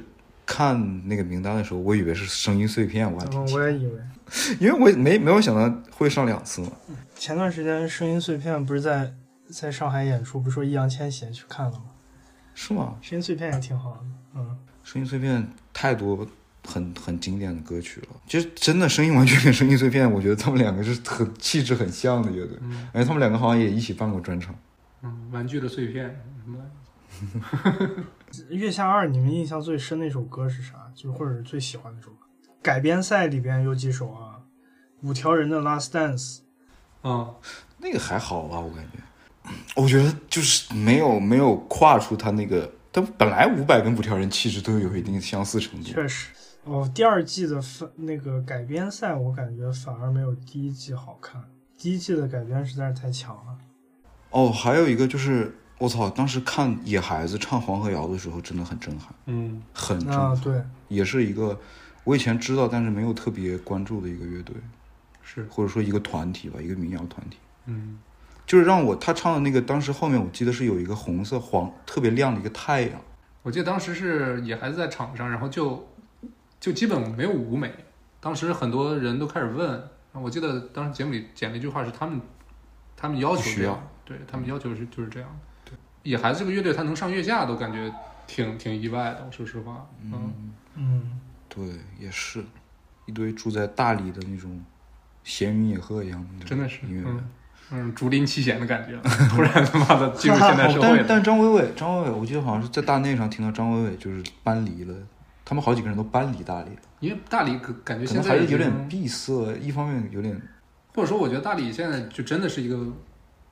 看那个名单的时候，我以为是声音碎片，我还我也以为 因为我没没有想到会上两次嘛。前段时间声音碎片不是在在上海演出，不是说易烊千玺去看了吗？是吗？声音碎片也挺好的，嗯，声音碎片太多很很经典的歌曲了，其实真的声音完全跟声音碎片，我觉得他们两个是很气质很像的乐队，嗯而且他们两个好像也一起办过专场。嗯，玩具的碎片。月下二，你们印象最深的一首歌是啥？就或者是最喜欢的一首歌？改编赛里边有几首啊？五条人的《Last Dance》，啊，那个还好吧，我感觉，我觉得就是没有没有跨出他那个，他本来伍佰跟五条人气质都有一定相似程度。确实，哦，第二季的分那个改编赛，我感觉反而没有第一季好看。第一季的改编实在是太强了。哦，还有一个就是，我操，当时看野孩子唱《黄河谣》的时候，真的很震撼，嗯，很震撼。，啊对，也是一个我以前知道但是没有特别关注的一个乐队，是，或者说一个团体吧，一个民谣团体。嗯，就是让我他唱的那个，当时后面我记得是有一个红色黄特别亮的一个太阳，我记得当时是野孩子在场上，然后就就基本没有舞美，当时很多人都开始问，我记得当时节目里剪了一句话是他们他们要求需这样。要，对他们要求是就是这样。对，野孩子这个乐队他能上月下都感觉挺挺意外的，我说实话，嗯，嗯，对，也是一堆住在大理的那种闲云野鹤一样的真的是，音乐人。嗯嗯，竹林七贤的感觉，突然他妈的进入现代哦社会了。但但张伟伟，张伟伟，我记得好像是在大内上听到张伟伟就是搬离了，他们好几个人都搬离大理了，因为大理可感觉现在还是有点闭塞，一方面有点或者说，我觉得大理现在就真的是一个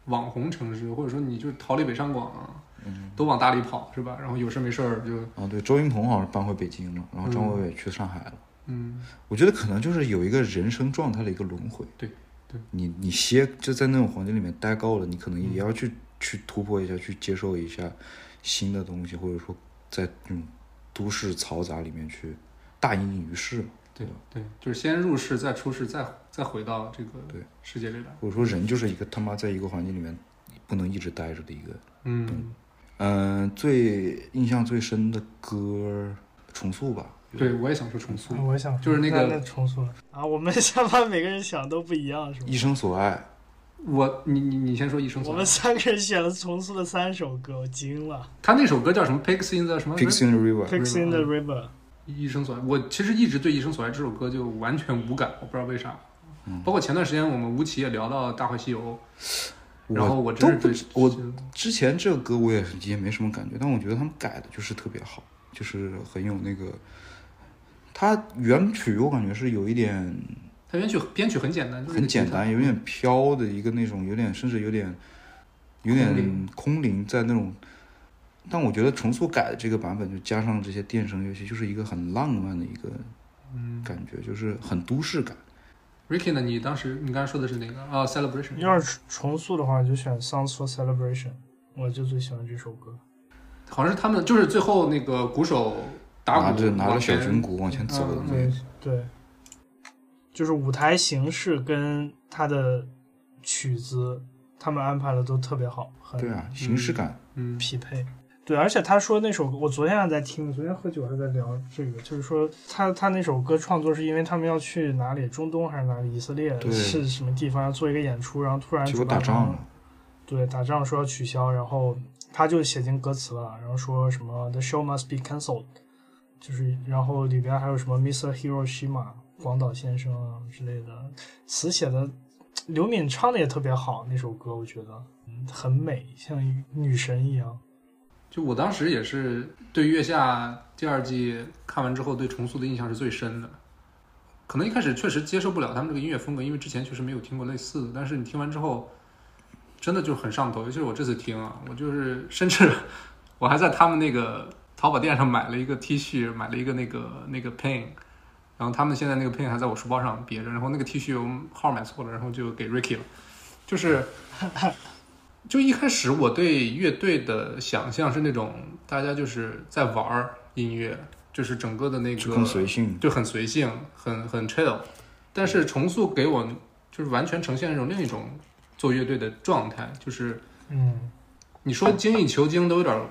网红城市，或者说你就逃离北上广啊，嗯都往大理跑是吧？然后有事没事儿就啊，对，周云鹏好像搬回北京了，然后张伟伟去上海了。嗯，我觉得可能就是有一个人生状态的一个轮回。对对，你你歇就在那种环境里面待够了，你可能嗯也要去、去突破一下，去接受一下新的东西，或者说在这种都市嘈杂里面去大隐隐于市，对对，就是先入世，再出世，再再回到这个对世界里来。我说人就是一个他妈在一个环境里面不能一直待着的一个。嗯，嗯、最印象最深的歌重塑吧，对，我也想说重塑。我也想就是那个那重塑了啊，我们 想法每个人想都不一样，是吗一？生所爱，我你你你先说一生所爱我们，三个人选了重塑的三首歌，我惊了。他那首歌叫什么？Pigs in the 什么 Pigs in the River，Pigs in the River，一生所爱，我其实一直对《一生所爱》这首歌就完全无感，我不知道为啥。嗯包括前段时间我们吴奇也聊到《大话西游》，然后我都真是对不知我之前这个歌我也也没什么感觉，但我觉得他们改的就是特别好，就是很有那个。它原曲我感觉是有一点它原曲编曲很简单，就是很简单，有点嗯飘的一个那种，有点甚至有点有点空灵在那种。但我觉得重塑改的这个版本，就加上这些电声乐器，就是一个很浪漫的一个嗯感觉，就是很都市感。Ricky 呢？你当时你刚才说的是哪个啊？Celebration。要是重塑的话，就选 Songs for Celebration，我就最喜欢这首歌。好像是他们就是最后那个鼓手打鼓拿着拿着小军鼓往前走的那对，就是舞台形式跟他的曲子，他们安排的都特别好，很对啊，形式感。嗯匹配。对，而且他说那首，我昨天还在听，昨天喝酒还在聊这个，就是说他他那首歌创作是因为他们要去哪里，中东还是哪里，以色列是什么地方要做一个演出，然后突然结果主办方打仗了，对，打仗说要取消，然后他就写进歌词了，然后说什么 “The show must be cancelled”，就是然后里边还有什么 “Mr. Hiroshima” 广岛先生啊之类的，词写的，刘敏唱的也特别好，那首歌我觉得嗯很美，像女神一样。就我当时也是对《月下》第二季看完之后，对重塑的印象是最深的。可能一开始确实接受不了他们这个音乐风格，因为之前确实没有听过类似的。但是你听完之后，真的就很上头。尤其是我这次听啊，我就是甚至我还在他们那个淘宝店上买了一个 T 恤，买了一个那个那个 pain 然后他们现在那个 pain 还在我书包上别着，然后那个 T 恤我号买错了，然后就给 Ricky 了。就是就一开始我对乐队的想象是那种大家就是在玩儿音乐，就是整个的那个就更随性。就很随性，很很 chill。但是重塑给我就是完全呈现一种另一种做乐队的状态，就是嗯，你说精益求精都有点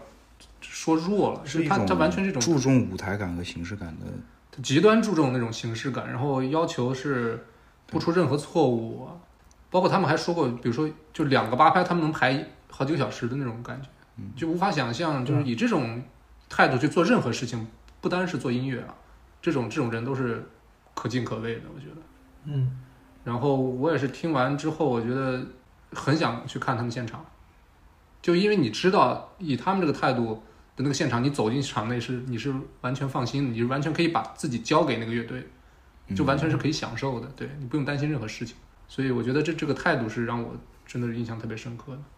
说弱了，是一种它完全是一种注重舞台感和形式感的，极端注重那种形式感，然后要求是不出任何错误，包括他们还说过，比如说就两个八拍，他们能排好几个小时的那种感觉，就无法想象，就是以这种态度去做任何事情，不单是做音乐啊，这种这种人都是可敬可畏的，我觉得。嗯，然后我也是听完之后，我觉得很想去看他们现场，就因为你知道，以他们这个态度的那个现场，你走进场内是你是完全放心的，你是完全可以把自己交给那个乐队，就完全是可以享受的，对你不用担心任何事情。所以我觉得这这个态度是让我真的印象特别深刻的。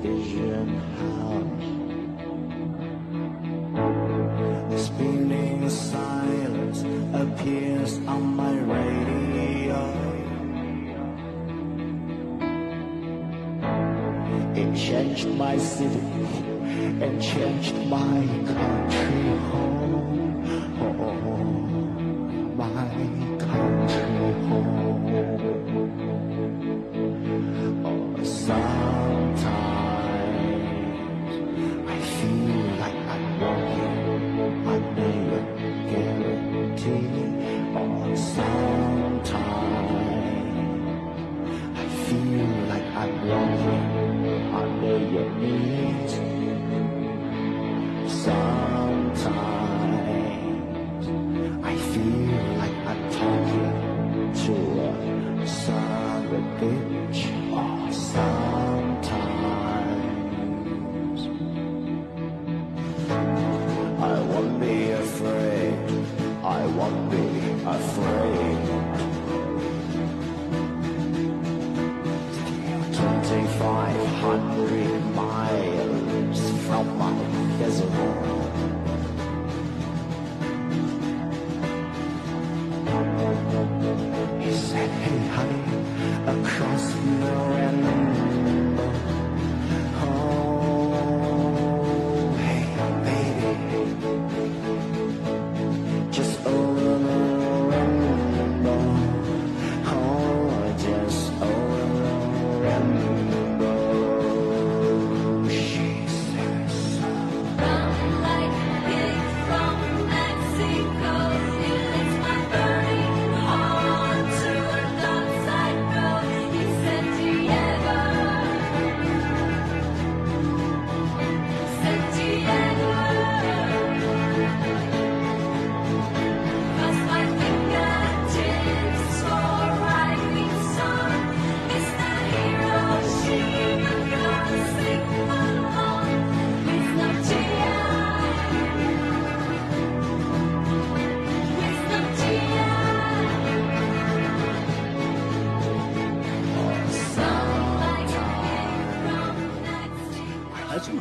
Vision house. The spinning silence appears on my radio. It changed my city and changed my country home. Oh, my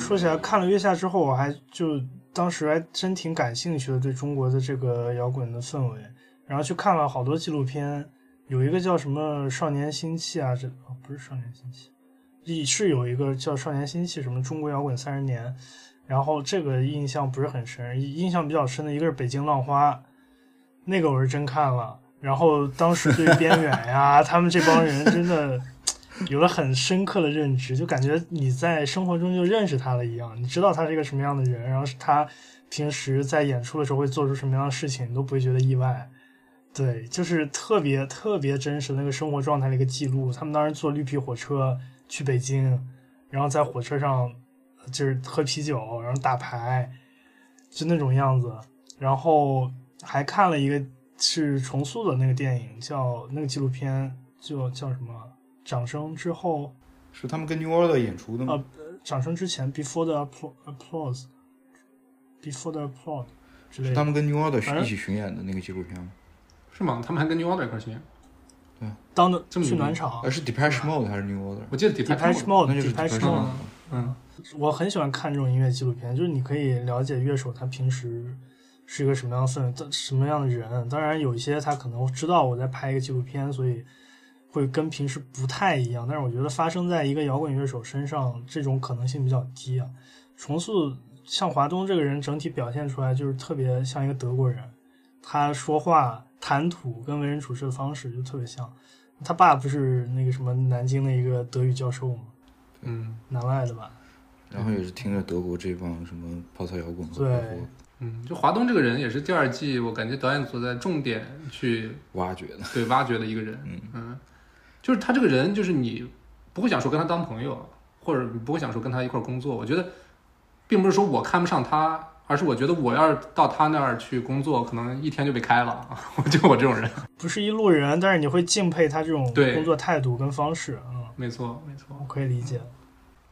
说起来，看了《月下》之后，我还就当时还真挺感兴趣的，对中国的这个摇滚的氛围，然后去看了好多纪录片，有一个叫什么《少年心气》啊，这哦不是《少年心气》，也是有一个叫《少年心气》，什么中国摇滚三十年，然后这个印象不是很深，印象比较深的一个是《北京浪花》，那个我是真看了，然后当时对边缘呀，他们这帮人真的。有了很深刻的认知，就感觉你在生活中就认识他了一样，你知道他是一个什么样的人，然后他平时在演出的时候会做出什么样的事情，你都不会觉得意外。对，就是特别特别真实那个生活状态的一个记录。他们当时坐绿皮火车去北京，然后在火车上就是喝啤酒，然后打牌，就那种样子。然后还看了一个是重塑的那个电影，叫那个纪录片，就叫什么？掌声之后，是他们跟 New Order 演出的吗？呃，掌声之前，before the appla- applause，before the applause 之类的。是他们跟 New Order 一起巡演的那个纪录片吗？是吗？他们还跟 New Order 一块巡演，对当的这么去暖场呃，是 Depeche Mode 还是 New Order？我记得，Depeche Depeche Mode，那就是 Depeche Depeche Mode。Mode 嗯，我很喜欢看这种音乐纪录片，就是你可以了解乐手他平时是一个什么样的氛围，什么样的人。当然，有一些他可能知道我在拍一个纪录片，所以会跟平时不太一样。但是我觉得发生在一个摇滚乐手身上，这种可能性比较低啊。重塑像华东这个人，整体表现出来就是特别像一个德国人，他说话，谈吐跟为人处事的方式就特别像。他爸不是那个什么南京的一个德语教授吗？嗯南外的吧？然后也是听着德国这帮什么泡菜摇滚和对嗯，就华东这个人也是第二季，我感觉导演组在重点去挖掘的。对挖掘的一个人。嗯就是他这个人，就是你不会想说跟他当朋友，或者你不会想说跟他一块儿工作。我觉得，并不是说我看不上他，而是我觉得我要是到他那儿去工作，可能一天就被开了。我就我这种人，不是一路人，但是你会敬佩他这种工作态度跟方式，嗯，没错没错。我可以理解。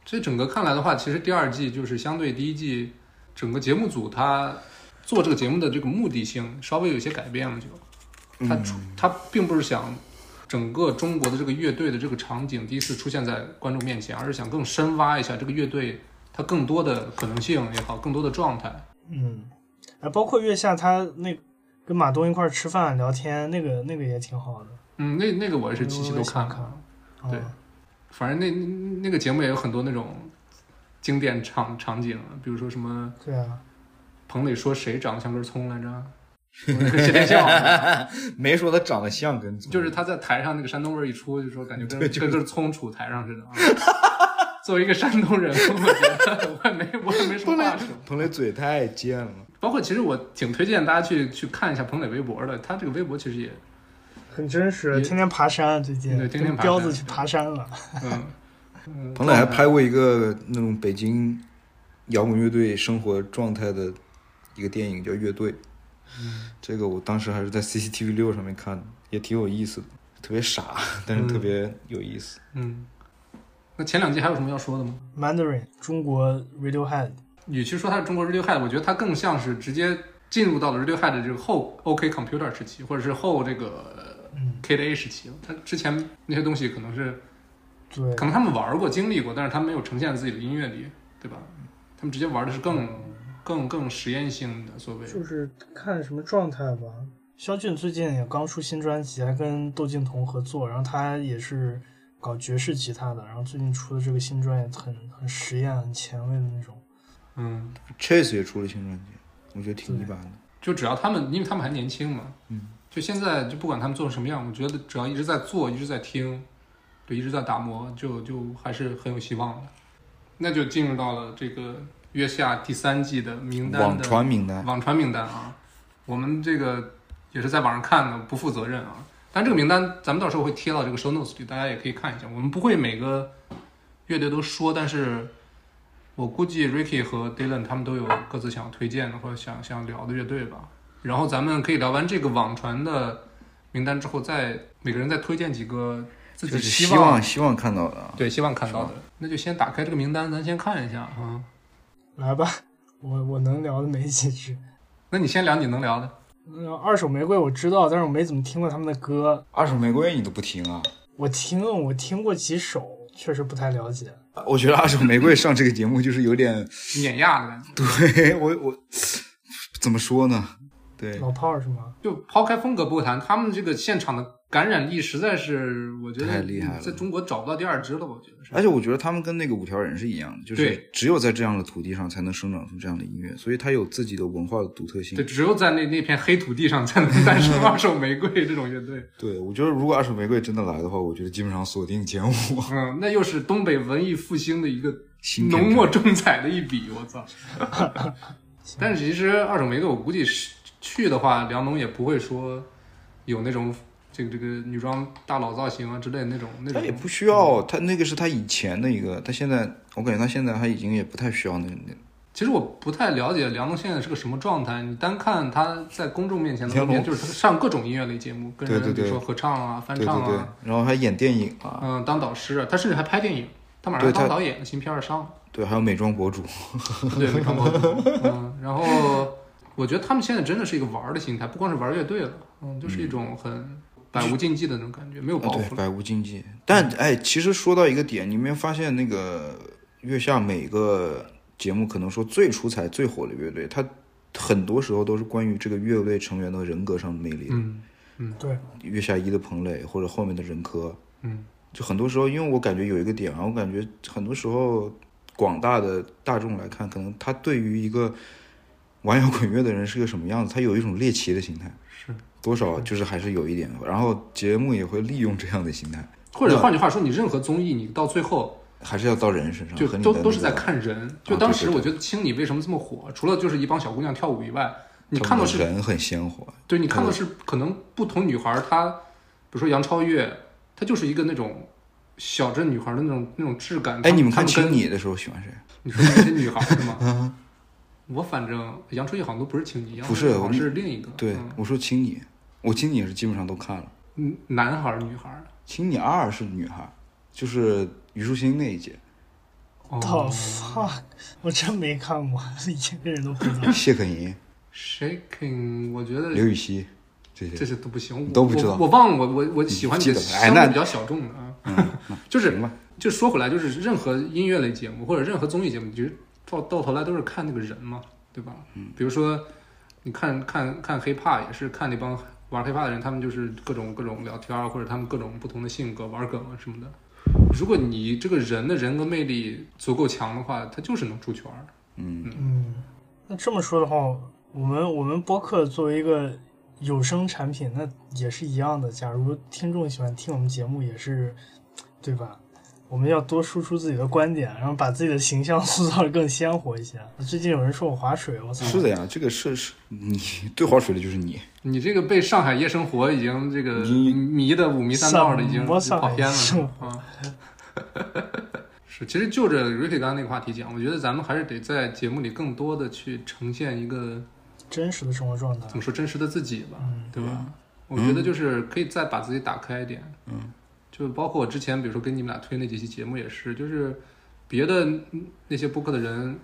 所以整个看来的话，其实第二季就是相对第一季，整个节目组他做这个节目的这个目的性稍微有些改变了就，他出他并不是想整个中国的这个乐队的这个场景第一次出现在观众面前，而是想更深挖一下这个乐队它更多的可能性也好，更多的状态。嗯，哎，包括月下他那跟马东一块儿吃饭聊天，那个那个也挺好的。嗯，那那个我也是期期都看看了，嗯对反正那那那个节目也有很多那种经典场场景，比如说什么对啊，彭磊说谁长得像根葱来着，那个谢天笑。没说他长得像根葱，就是他在台上那个山东味儿一出，就说感觉 跟对就是跟根葱杵台上似的啊。作为一个山东人，我觉得我也没我也没什么话说。彭磊嘴太贱了。包括其实我挺推荐大家去去看一下彭磊微博的，他这个微博其实也很真实，天天爬山，最近对天天彪子去爬山了。嗯嗯，彭磊还拍过一个那种北京摇滚乐队生活状态的一个电影，叫《乐队》。这个我当时还是在 CCTV 六上面看的，也挺有意思的，特别傻，但是特别有意思。嗯。那前两季还有什么要说的吗？Mandarin 中国 Radiohead，与其说它是中国 Radiohead，我觉得它更像是直接进入到了 Radiohead 的这个后 OK Computer 时期，或者是后这个嗯，Kid A 时期了。它之前那些东西可能是对可，能他们玩过、经历过，但是他们没有呈现在自己的音乐里，对吧？他们直接玩的是更、更、更实验性的所谓。就是看什么状态吧。肖俊最近也刚出新专辑，还跟窦靖童合作，然后他也是搞爵士吉他的，然后最近出的这个新专也很很实验、很前卫的那种。嗯，Chase 也出了新专辑，我觉得挺一般的。就只要他们，因为他们还年轻嘛，嗯，就现在就不管他们做成什么样，我觉得只要一直在做，一直在听，对，一直在打磨，就就还是很有希望的。那就进入到了这个月下第三季的名单的网传名单，网传名单啊，我们这个也是在网上看的，不负责任啊。但这个名单咱们到时候会贴到这个 show notes 里，大家也可以看一下。我们不会每个乐队都说，但是我估计 Ricky 和 Dylan 他们都有各自想推荐的或者想想聊的乐队吧。然后咱们可以聊完这个网传的名单之后，再每个人再推荐几个自己就是希希望希望看到的啊。对希望看到的。那就先打开这个名单，咱先看一下啊。来吧，我我能聊的没几句。那你先聊你能聊的。嗯，二手玫瑰我知道，但是我没怎么听过他们的歌。二手玫瑰你都不听啊？我听，我听过几首，确实不太了解。我觉得二手玫瑰上这个节目就是有点，碾压的感觉，对我我怎么说呢？对，老炮儿是吗？就抛开风格不谈，他们这个现场的感染力实在是，我觉得太厉害了在中国找不到第二支了。我觉得是，而且我觉得他们跟那个五条人是一样的，就是只有在这样的土地上才能生长出这样的音乐，所以它有自己的文化的独特性对，。只有在那那片黑土地上才能诞生 二手玫瑰这种乐队。对，我觉得如果二手玫瑰真的来的话，我觉得基本上锁定前五。嗯，那又是东北文艺复兴的一个浓墨重彩的一笔，我操！但是其实二手玫瑰，我估计是去的话，梁龙也不会说有那种这个这个女装大佬造型啊之类的那种那种。他也不需要，他那个是他以前的一个，他现在我感觉他现在他已经也不太需要那那。其实我不太了解梁龙现在是个什么状态。你单看他在公众面前的梁龙露面，就是他上各种音乐类节目，跟人比如说合唱啊、翻唱啊，对，然后还演电影啊，嗯，当导师啊，他甚至还拍电影，他马上当导演，新片儿上了。对，还有美妆博主。对，美妆博主。嗯，然后我觉得他们现在真的是一个玩儿的心态，不光是玩乐队了，嗯，就是一种很百无禁忌的那种感觉，没有包啊，对，袱。百无禁忌。但哎，其实说到一个点，你没有发现那个月下每个节目可能说最出彩、最火的乐队，它很多时候都是关于这个乐队成员的人格上的魅力嗯。嗯对，月下一的彭磊或者后面的任科，嗯，就很多时候，因为我感觉有一个点啊，我感觉很多时候广大的大众来看，可能他对于一个玩摇滚乐的人是个什么样子，他有一种猎奇的心态。是，多少就是还是有一点。然后节目也会利用这样的心态，或者换句话说，你任何综艺，你到最后还是要到人身上，就都都是在看人。就当时我觉得《青你》为什么这么火，除了就是一帮小姑娘跳舞以外，你看到是人很鲜活，对你看到是可能不同女孩儿她，比如说杨超越，她就是一个那种小镇女孩儿的那种那种质感。哎，你们看《青你》的时候喜欢谁？你说那些女孩儿是吗？我反正杨超越好像都不是青你，杨不是超越好像是另一个。对，嗯我说《青你》，我《青你》是基本上都看了，嗯，男孩儿女孩儿。《青你二》是女孩，就是虞书欣那一届，哦 The fuck，我真没看过，一个人都不知道。谢可寅、Shaking，我觉得刘禹锡这些。这些都不行，我都不知道我我忘了，我我我喜欢记你的得哎那相对比较小众的啊。嗯，就是就说回来，就是任何音乐类节目或者任何综艺节目，其实到到头来都是看那个人嘛，对吧？嗯，比如说你看看看 hiphop 也是看那帮玩 hiphop 的人，他们就是各种各种聊天儿，或者他们各种不同的性格玩梗啊什么的。如果你这个人的人格魅力足够强的话，他就是能出圈儿。嗯，嗯，那这么说的话，我们我们播客作为一个有声产品，那也是一样的。假如听众喜欢听我们节目，也是对吧？我们要多输出自己的观点，然后把自己的形象 塑造的更鲜活一些。最近有人说我划水，我操！是的呀，这个是是你最划水的就是你，你这个被上海夜生活已经这个你迷的五迷三道的，已经跑偏了啊。是，其实就着 Ricky 刚刚那个话题讲，我觉得咱们还是得在节目里更多的去呈现一个真实的生活状态怎。么说真实的自己吧，嗯对吧？我觉得就是可以再把自己打开一点，嗯，就包括我之前比如说跟你们俩推那几期节目也是，就是别的那些播客的人，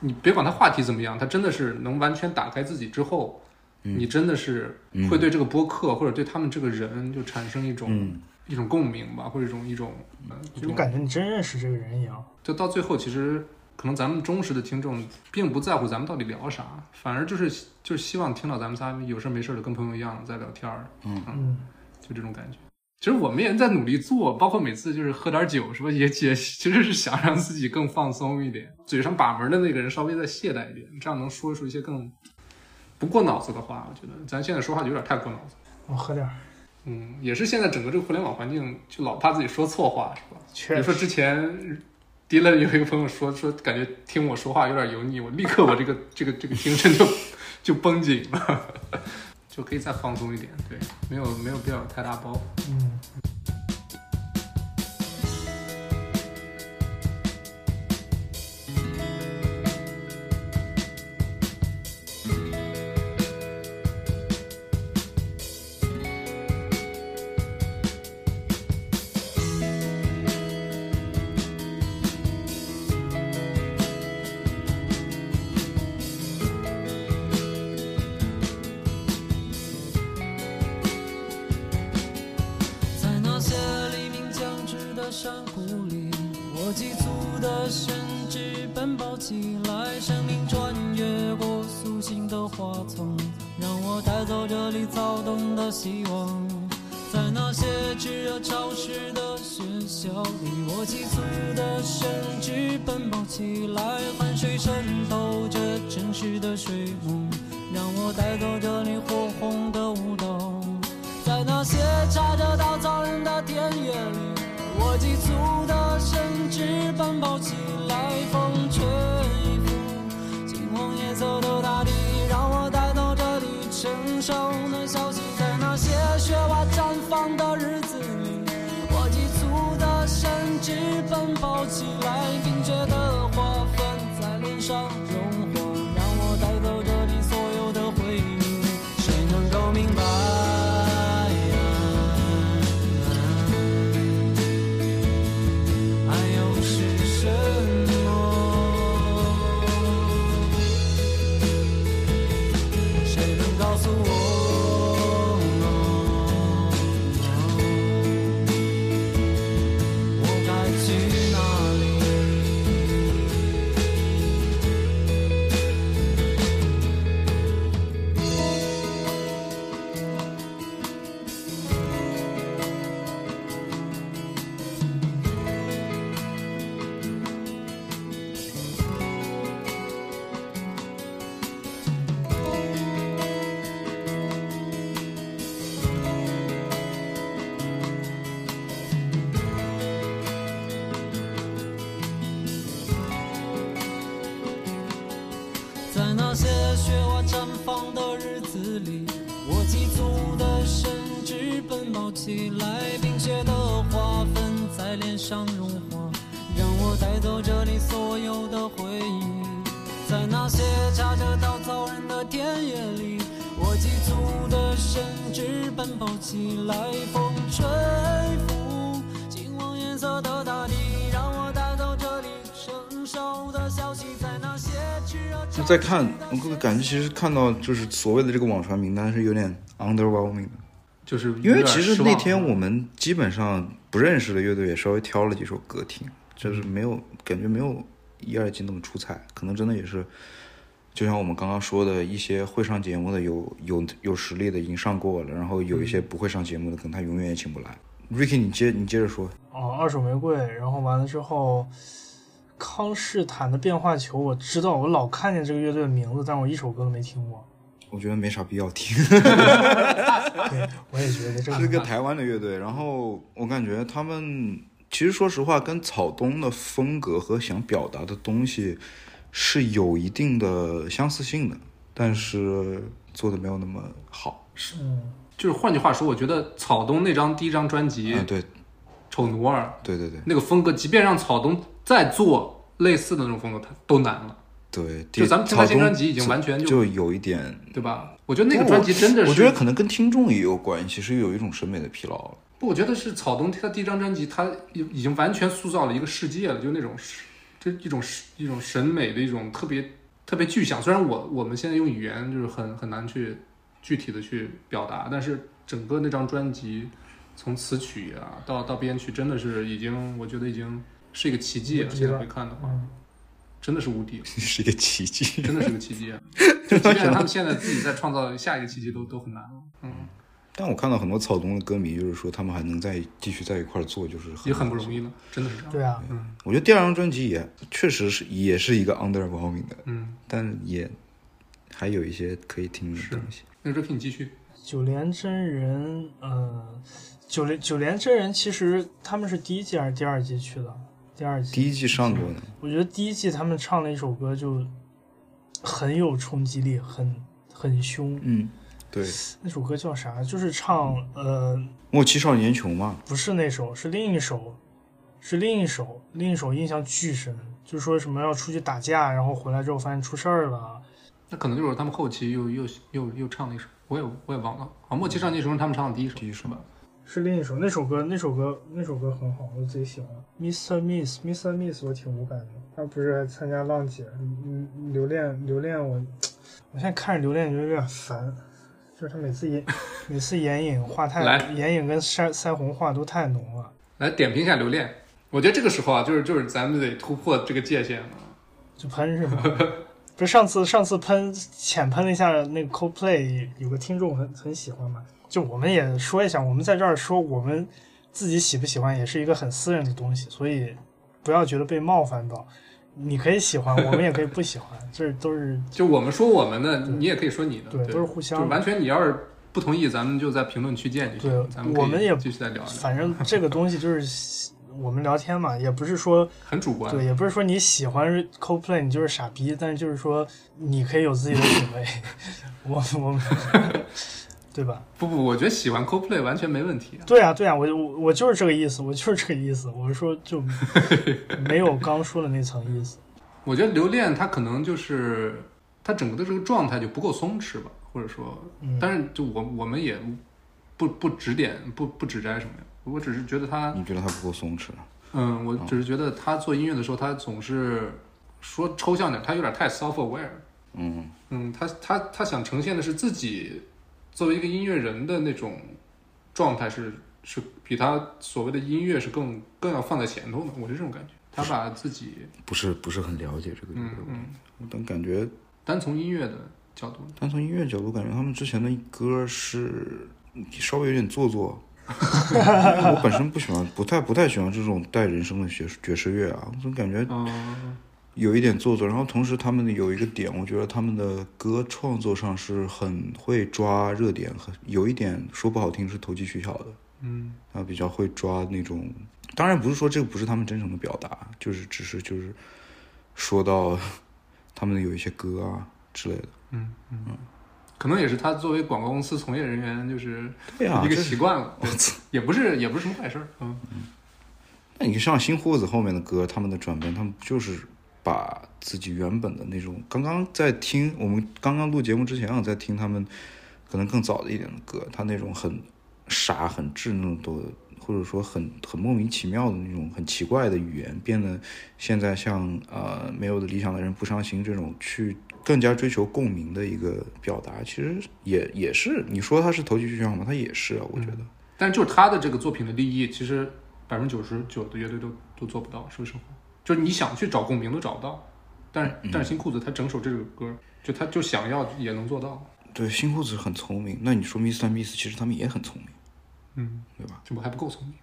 你别管他话题怎么样，他真的是能完全打开自己之后，嗯你真的是嗯会对这个播客或者对他们这个人就产生一种、嗯一种共鸣吧，或者一种一种呃一种就感觉你真认识这个人一样。就到最后，其实可能咱们忠实的听众并不在乎咱们到底聊啥，反而就是就是希望听到咱们仨有事没事的跟朋友一样在聊天儿，嗯，就这种感觉。其实我们也在努力做，包括每次就是喝点酒，是吧？也也其实是想让自己更放松一点，嘴上把门的那个人稍微再懈怠一点，这样能说出一些更不过脑子的话。我觉得咱现在说话有点太过脑子。我喝点儿。嗯，也是现在整个这个互联网环境，就老怕自己说错话，是吧？比确实，如说之前迪伦有一个朋友说说，感觉听我说话有点油腻，我立刻我这个这个这个精神就就绷紧了，就可以再放松一点，对，没有没有必要有太大包袱。再看，我感觉其实看到就是所谓的这个网传名单是有点 underwhelming 的，就是因为其实那天我我们基本上不认识的乐队也稍微挑了几首歌听，就是没有感觉没有一二季那么出彩，可能真的也是，就像我们刚刚说的一些会上节目的有有有实力的已经上过了，然后有一些不会上节目的，可能他永远也请不来。Ricky，你接你接着说，哦，二手玫瑰，然后完了之后，康士坦的变化球，我知道，我老看见这个乐队的名字，但我一首歌都没听过。我觉得没啥必要听。对，我也觉得这个是个台湾的乐队，然后我感觉他们其实说实话，跟草东的风格和想表达的东西是有一定的相似性的，但是做的没有那么好。是，就是换句话说，我觉得草东那张第一张专辑嗯，对《丑奴儿》对对对那个风格，即便让草东再做类似的那种风格，他都难了，对，就咱们听他新专辑已经完全就就有一点，对吧？我觉得那个专辑真的是，我觉得可能跟听众也有关系，是有一种审美的疲劳了。不，我觉得是草东他第一张专辑，他已已经完全塑造了一个世界了，就那种是这一种一种审美的一种特别特别具象。虽然我我们现在用语言就是很很难去具体的去表达，但是整个那张专辑从词曲啊到到编曲，真的是已经我觉得已经是一个奇迹现在回看的话，嗯真的是无敌了，是一个奇迹。真的是个奇迹啊！就即便他们现在自己在创造下一个奇迹都都很难了，嗯，但我看到很多草东的歌迷，就是说他们还能再继续在一块儿做，就是也很不容易了，真的是这样。对啊，我觉得第二张专辑也确实是也是一个 underwhelming 的，嗯，但也还有一些可以听的东西。那 Ricky 你继续。九连真人，呃，九连九连真人其实他们是第一季还是第二季去的？第二季。第一季上过的，我觉得第一季他们唱了一首歌就很有冲击力，很很凶。嗯，对，那首歌叫啥？就是唱呃，莫欺少年穷嘛，不是那首，是另一首，是另一首，另一首印象巨深，就说什么要出去打架，然后回来之后发现出事儿了。那可能就是他们后期又又又又唱了一首，我也我也忘了。啊，莫欺少年穷是他们唱的第一首，第一首是吧？是另一首，那首歌，那首歌，那首歌很好，我贼喜欢。Mr. Miss，Mr. Miss，我挺无感的。他不是还参加浪姐，嗯，嗯留恋，留恋我，我现在看着留恋就有点烦，就是他每次眼，每次眼影画太来，眼影跟腮腮红画都太浓了，来点评一下留恋。我觉得这个时候啊，就是就是咱们得突破这个界限了。就喷是吗？不是上次上次喷浅喷了一下那个 CoPlay，有个听众很很喜欢嘛，就我们也说一下，我们在这儿说我们自己喜不喜欢，也是一个很私人的东西，所以不要觉得被冒犯到。你可以喜欢，我们也可以不喜欢，这都是就我们说我们的，你也可以说你的，对都是互相就完全你要是不同意，咱们就在评论区见就行。对咱们我们也继续再聊聊，反正这个东西就是我们聊天嘛，也不是说很主观。对，也不是说你喜欢 CoPlay 你就是傻逼，但是就是说你可以有自己的品味，我我们 对吧？不不，我觉得喜欢 CoPlay 完全没问题。对啊，对啊，我我我就是这个意思，我就是这个意思。我是说，就 没有刚说的那层意思。我觉得留恋他可能就是他整个的这个状态就不够松弛吧，或者说，嗯但是就我我们也不不指点不不指摘什么呀，我只是觉得他，你觉得他不够松弛？嗯，我只是觉得他做音乐的时候，他总是说抽象点，他有点太 self aware，嗯，嗯，他他他想呈现的是自己作为一个音乐人的那种状态是是比他所谓的音乐是更更要放在前头的，我是这种感觉。他把自己不是不是很了解这个乐嗯队，嗯，但感觉单从音乐的角度，单从音乐角度，感觉他们之前的歌是稍微有点做作。因为我本身不喜欢，不太不太喜欢这种带人声的爵士爵士乐啊，我总感觉嗯有一点做作。然后同时他们有一个点，我觉得他们的歌创作上是很会抓热点，很有一点说不好听是投机取巧的。嗯他比较会抓那种，当然不是说这个不是他们真诚的表达，就是只是就是说到 他们有一些歌啊，之类的。嗯嗯，可能也是他作为广告公司从业人员，就是一个对啊这习惯了！也不是也不是什么坏事儿。嗯，那你像新裤子后面的歌，他们的转变，他们就是把自己原本的那种，刚刚在听我们刚刚录节目之前，我在听他们可能更早的一点的歌，他那种很傻、很稚嫩的，或者说很很莫名其妙的那种很奇怪的语言，变得现在像呃没有的理想的人不伤心这种去更加追求共鸣的一个表达，其实也也是你说他是投机取巧吗？他也是啊，我觉得。但就他的这个作品的立意，其实百分之九十九的乐队都都做不到。说实话，就是你想去找共鸣都找不到，但是但是新裤子他整首这首歌，就他就想要也能做到。对，新裤子很聪明。那你说 miss 但 Miss 其实他们也很聪明，嗯，对吧？这不还不够聪明。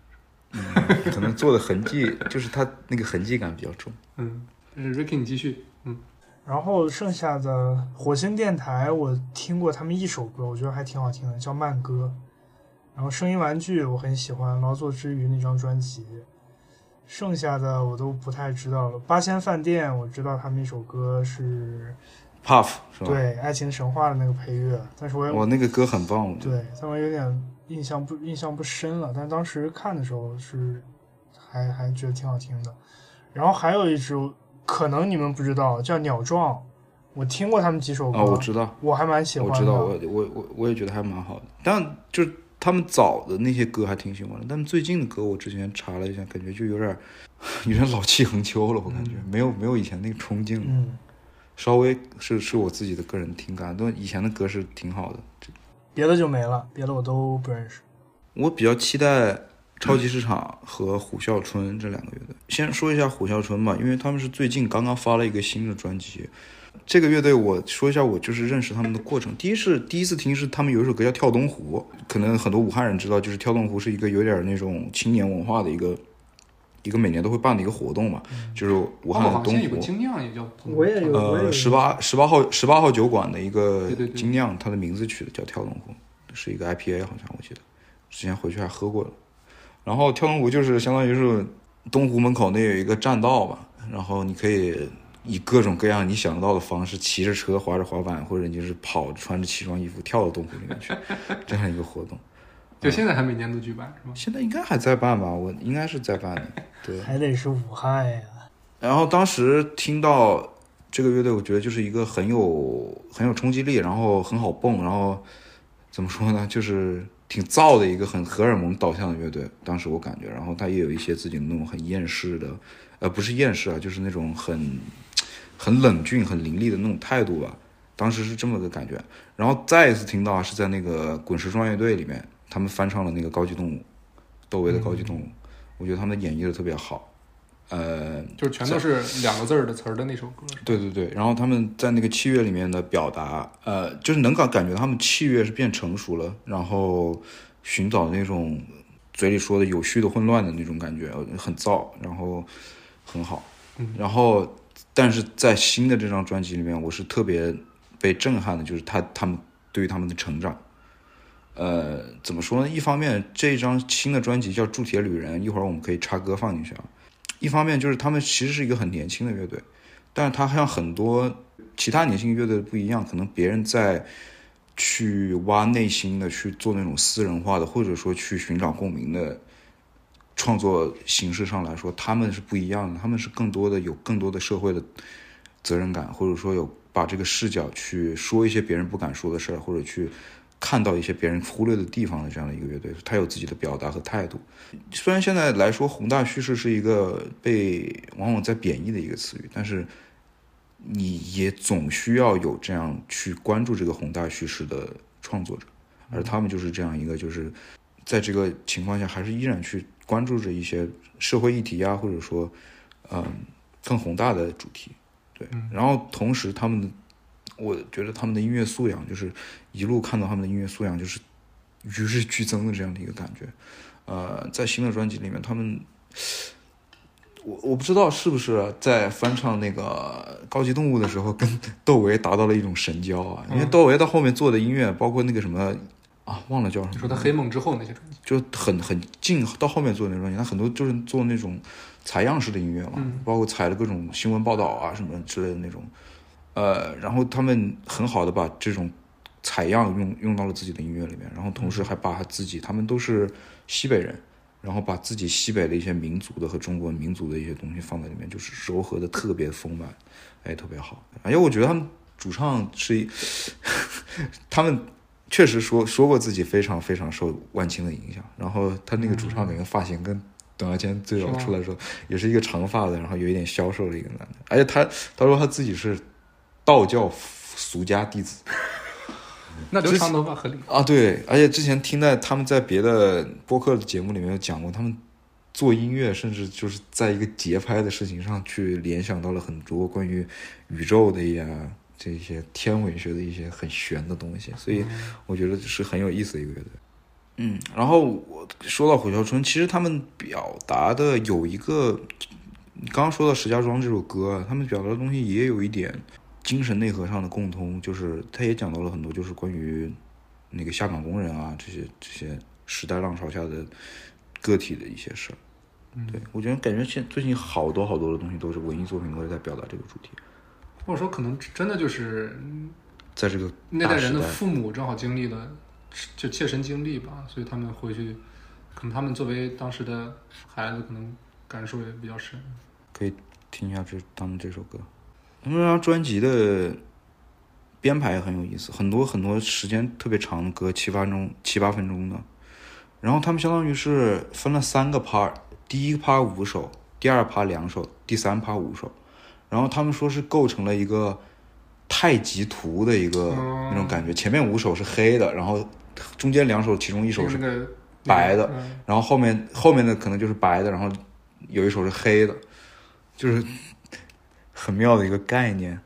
可能做的痕迹就是他那个痕迹感比较重。嗯，但是 Ricky 你继续。嗯，然后剩下的火星电台，我听过他们一首歌，我觉得还挺好听的，叫《慢歌》。然后声音玩具我很喜欢，劳作之余那张专辑。剩下的我都不太知道了。八仙饭店我知道他们一首歌是 Puff 是吧？，对《爱情神话》的那个配乐，但是我也哇，那个歌很棒。对，但我有点印象不印象不深了。但当时看的时候是还还觉得挺好听的。然后还有一支可能你们不知道，叫鸟壮，我听过他们几首歌，哦，我知道，我还蛮喜欢的。我知道，我我我我也觉得还蛮好的。但就是他们早的那些歌还挺喜欢的，但最近的歌我之前查了一下，感觉就有点儿 有点老气横秋了，我感觉、没有没有以前那个冲劲了。嗯，稍微是是我自己的个人听感，但以前的歌是挺好的。别的就没了，别的我都不认识。我比较期待超级市场和虎啸春这两个乐队。先说一下虎啸春吧，因为他们是最近刚刚发了一个新的专辑。这个乐队，我说一下，我就是认识他们的过程。第一是第一次听是他们有一首歌叫《跳东湖》，可能很多武汉人知道，就是跳东湖是一个有点那种青年文化的一个一个每年都会办的一个活动嘛，就是武汉东湖好像有个。精酿也叫。我也有，呃，十八十八号十八号酒馆的一个精酿，它的名字取的叫跳东湖，是一个 IPA，好像我记得，之前回去还喝过了。然后跳东湖就是相当于是东湖门口那有一个栈道吧，然后你可以以各种各样你想得到的方式，骑着车、滑着滑板，或者你就是跑，穿着奇装异服跳到洞湖里面去，这样一个活动。就现在还每年都举办是吗？现在应该还在办吧？我应该是在办的，对。还得是武汉呀。然后当时听到这个乐队，我觉得就是一个很有很有冲击力，然后很好蹦，然后怎么说呢，就是挺燥的一个很荷尔蒙导向的乐队。当时我感觉，然后他也有一些自己的那种很厌世的，呃，不是厌世啊，就是那种很很冷峻、很凌厉的那种态度吧。当时是这么个感觉。然后再一次听到是在那个滚石壮乐队里面，他们翻唱了那个《高级动物》，窦唯的《高级动物》，我觉得他们演绎的特别好。呃，就是全都是两个字儿的词儿的那首歌。对对对，然后他们在那个器乐里面的表达，呃，就是能感感觉他们器乐是变成熟了，然后寻找那种嘴里说的有序的混乱的那种感觉，呃很燥，然后很好。嗯然后，但是在新的这张专辑里面，我是特别被震撼的，就是他他们对于他们的成长。呃，怎么说呢？一方面，这张新的专辑叫《铸铁旅人》，一会儿我们可以插歌放进去啊。一方面就是他们其实是一个很年轻的乐队，但是他像很多其他年轻乐队不一样，可能别人在去挖内心的去做那种私人化的，或者说去寻找共鸣的创作形式上来说，他们是不一样的。他们是更多的有更多的社会的责任感，或者说有把这个视角去说一些别人不敢说的事儿，或者去看到一些别人忽略的地方的这样的一个乐队。他有自己的表达和态度。虽然现在来说宏大叙事是一个被往往在贬义的一个词语，但是你也总需要有这样去关注这个宏大叙事的创作者，而他们就是这样一个，就是在这个情况下还是依然去关注着一些社会议题啊，或者说嗯更宏大的主题，对，然后同时他们的，我觉得他们的音乐素养就是一路看到他们的音乐素养就是与日俱增的这样的一个感觉。呃，在新的专辑里面，他们，我我不知道是不是在翻唱那个《高级动物》的时候，跟 窦唯达到了一种神交啊。因为窦唯到后面做的音乐，包括那个什么啊，忘了叫什么，你说他黑梦之后那些专辑，就很很近，到后面做的那些专辑，他很多就是做那种采样式的音乐嘛，嗯。包括采了各种新闻报道啊什么之类的那种，呃，然后他们很好的把这种采样用用到了自己的音乐里面，然后同时还把他自己，他们都是西北人，然后把自己西北的一些民族的和中国民族的一些东西放在里面，就是柔合的特别丰满，哎，特别好。而且我觉得他们主唱是一，他们确实说说过自己非常非常受万青的影响，然后他那个主唱那个发型跟董亚千最早出来的时候也是一个长发的，然后有一点消瘦的一个男的，而且他他说他自己是道教俗家弟子。那留长头发合理。啊，对，而且之前听在他们在别的播客的节目里面有讲过，他们做音乐，甚至就是在一个节拍的事情上去联想到了很多关于宇宙的呀这些天文学的一些很玄的东西，所以我觉得是很有意思的一个乐队。嗯，然后我说到火烧春，其实他们表达的有一个，刚刚说到石家庄这首歌啊，他们表达的东西也有一点精神内核上的共通，就是他也讲到了很多，就是关于那个下岗工人啊这些这些时代浪潮下的个体的一些事儿。对我觉得感觉现最近好多好多的东西都是文艺作品都是在表达这个主题，或者说可能真的就是在这个那代人的父母正好经历了，就切身经历吧，所以他们回去，可能他们作为当时的孩子，可能感受也比较深。可以听一下这他们这首歌。他们这张专辑的编排也很有意思，很多很多时间特别长的歌，七八分钟、七八分钟的。然后他们相当于是分了三个 part，第一个 part 五首，第二 part 两首，第三 part 五首。然后他们说是构成了一个太极图的一个哦那种感觉，前面五首是黑的，然后中间两首其中一首是白的，嗯然后后面后面的可能就是白的，然后有一首是黑的，就是很妙的一个概念。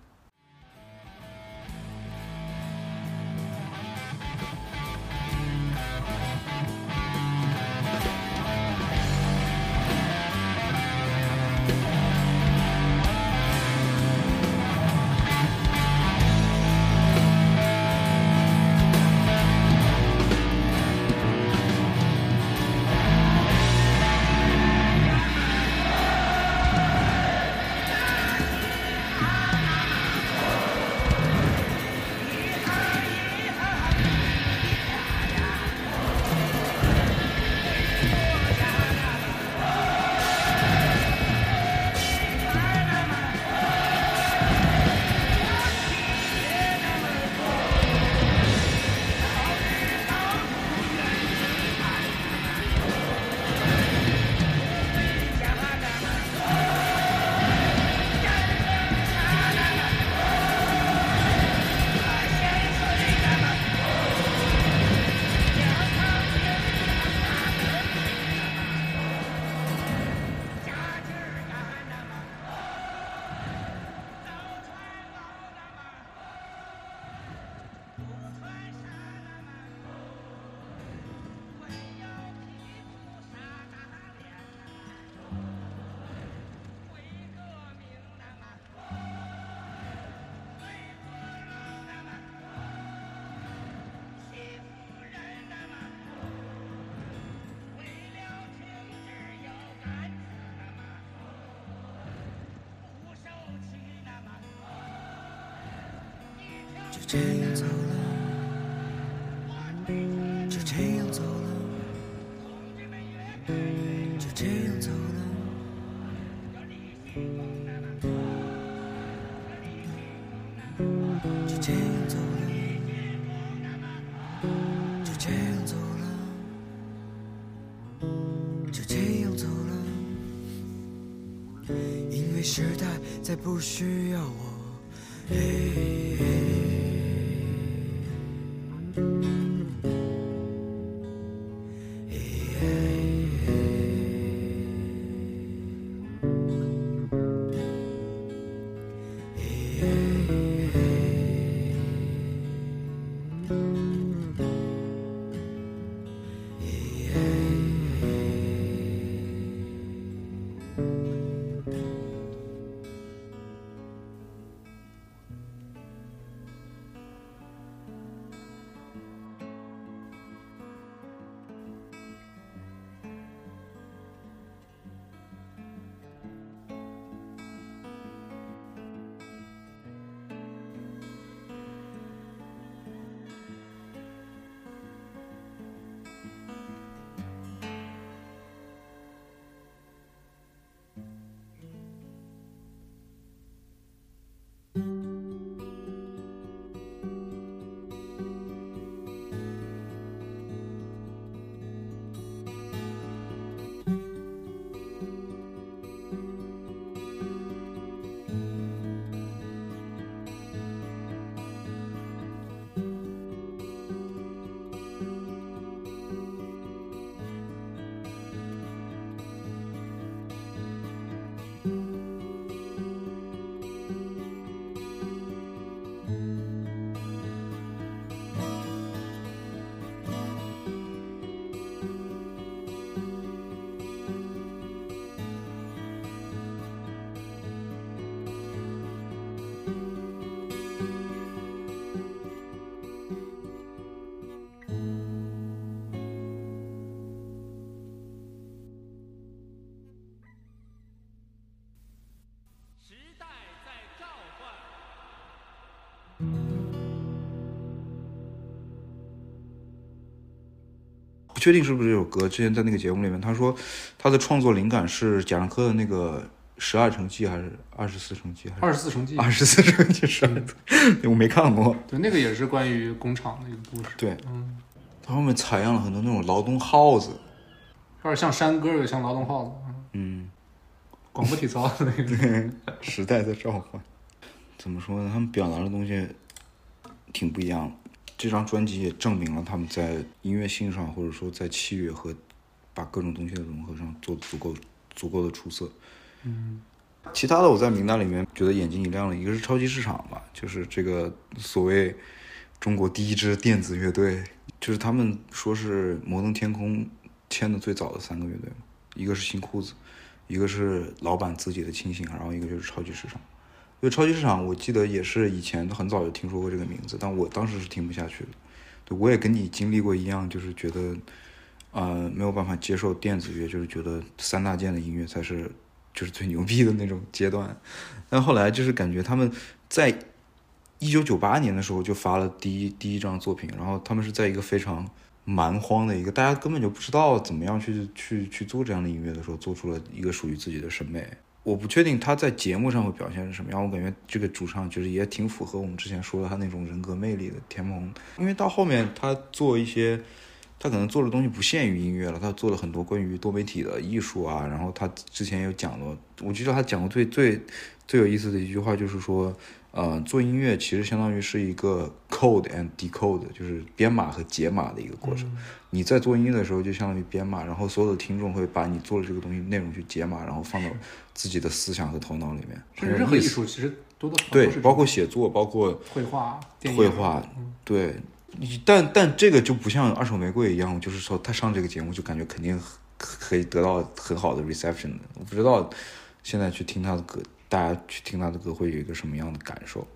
就这样走了，就这样走了，就这样走了。因为时代再不需要我。确定是不是这首歌。之前在那个节目里面，他说他的创作灵感是贾樟柯的那个十二乘记还是二十四乘记还是二十四乘记，二十四乘记十二？我没看过。对，那个也是关于工厂的一个故事，对，嗯，他后面采样了很多那种劳动号子，有点像山歌，有点像劳动号子，嗯嗯，广播体操的那个，时代在召唤。怎么说呢？他们表达的东西挺不一样的。这张专辑也证明了他们在音乐性上，或者说在器乐和把各种东西的融合上做的足够足够的出色。嗯，其他的我在名单里面觉得眼睛一亮的，一个是超级市场吧，就是这个所谓中国第一支电子乐队，就是他们说是摩登天空签的最早的三个乐队嘛，一个是新裤子，一个是老板自己的亲信，然后一个就是超级市场。因为超级市场，我记得也是以前很早就听说过这个名字，但我当时是听不下去的。对，我也跟你经历过一样，就是觉得，呃，没有办法接受电子乐，就是觉得三大件的音乐才是就是最牛逼的那种阶段。但后来就是感觉他们在一九九八年的时候就发了第一第一张作品，然后他们是在一个非常蛮荒的一个大家根本就不知道怎么样去去去做这样的音乐的时候，做出了一个属于自己的审美。我不确定他在节目上会表现是什么样，我感觉这个主唱就是也挺符合我们之前说的他那种人格魅力的田蒙，因为到后面他做一些，他可能做的东西不限于音乐了，他做了很多关于多媒体的艺术啊，然后他之前有讲过，我记得他讲过最最最有意思的一句话就是说，呃，做音乐其实相当于是一个 code and decode，就是编码和解码的一个过程。你在做音乐的时候，就相当于编码，然后所有的听众会把你做的这个东西内容去解码，然后放到自己的思想和头脑里面。任何艺术其实多多对包括写作，包括绘画、绘画，对，但但这个就不像二手玫瑰一样，就是说他上这个节目就感觉肯定可可以得到很好的 reception 的。我不知道现在去听他的歌，大家去听他的歌会有一个什么样的感受？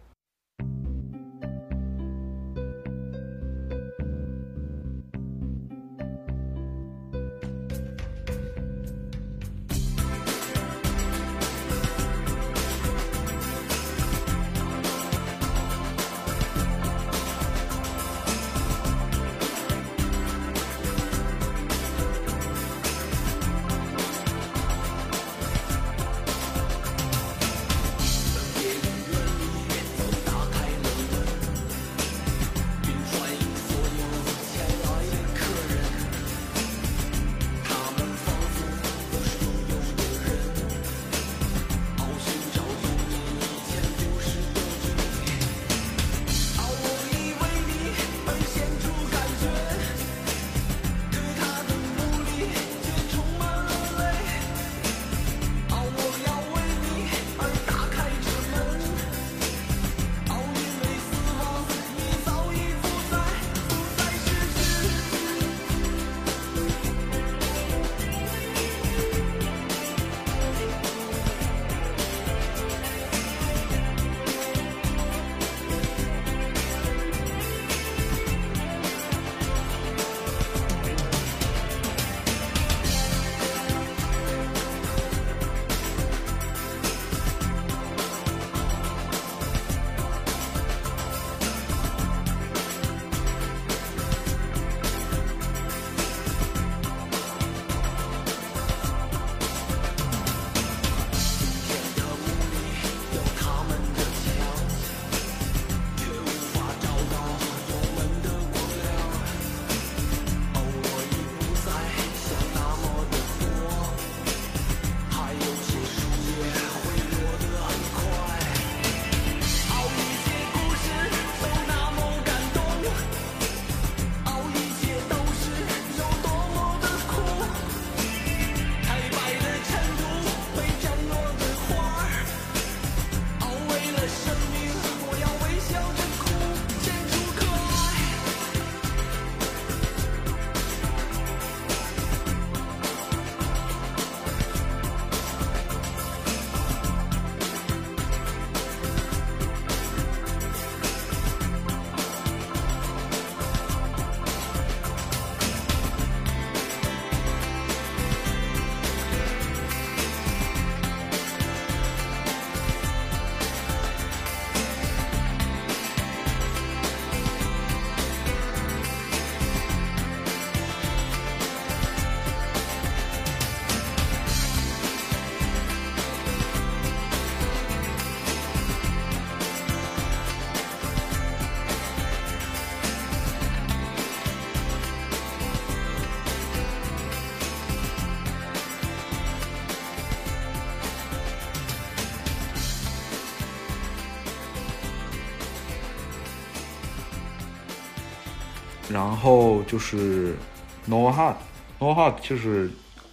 然后就是 n o a h a r t n o a h a r t 就是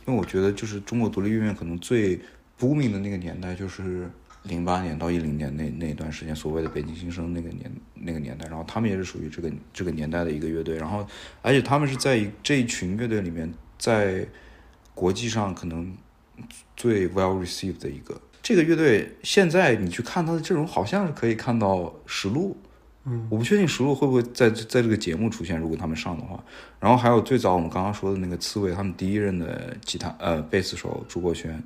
因为我觉得就是中国独立音乐可能最 booming 的那个年代就是零八年到一零年那那段时间，所谓的北京新生那个年那个年代，然后他们也是属于这个这个年代的一个乐队，然后而且他们是在这一群乐队里面，在国际上可能最 well received 的一个。这个乐队现在你去看他的阵容，好像是可以看到实录，嗯，我不确定石路会不会在在这个节目出现，如果他们上的话。然后还有最早我们刚刚说的那个刺猬，他们第一任的吉他呃贝斯手朱国轩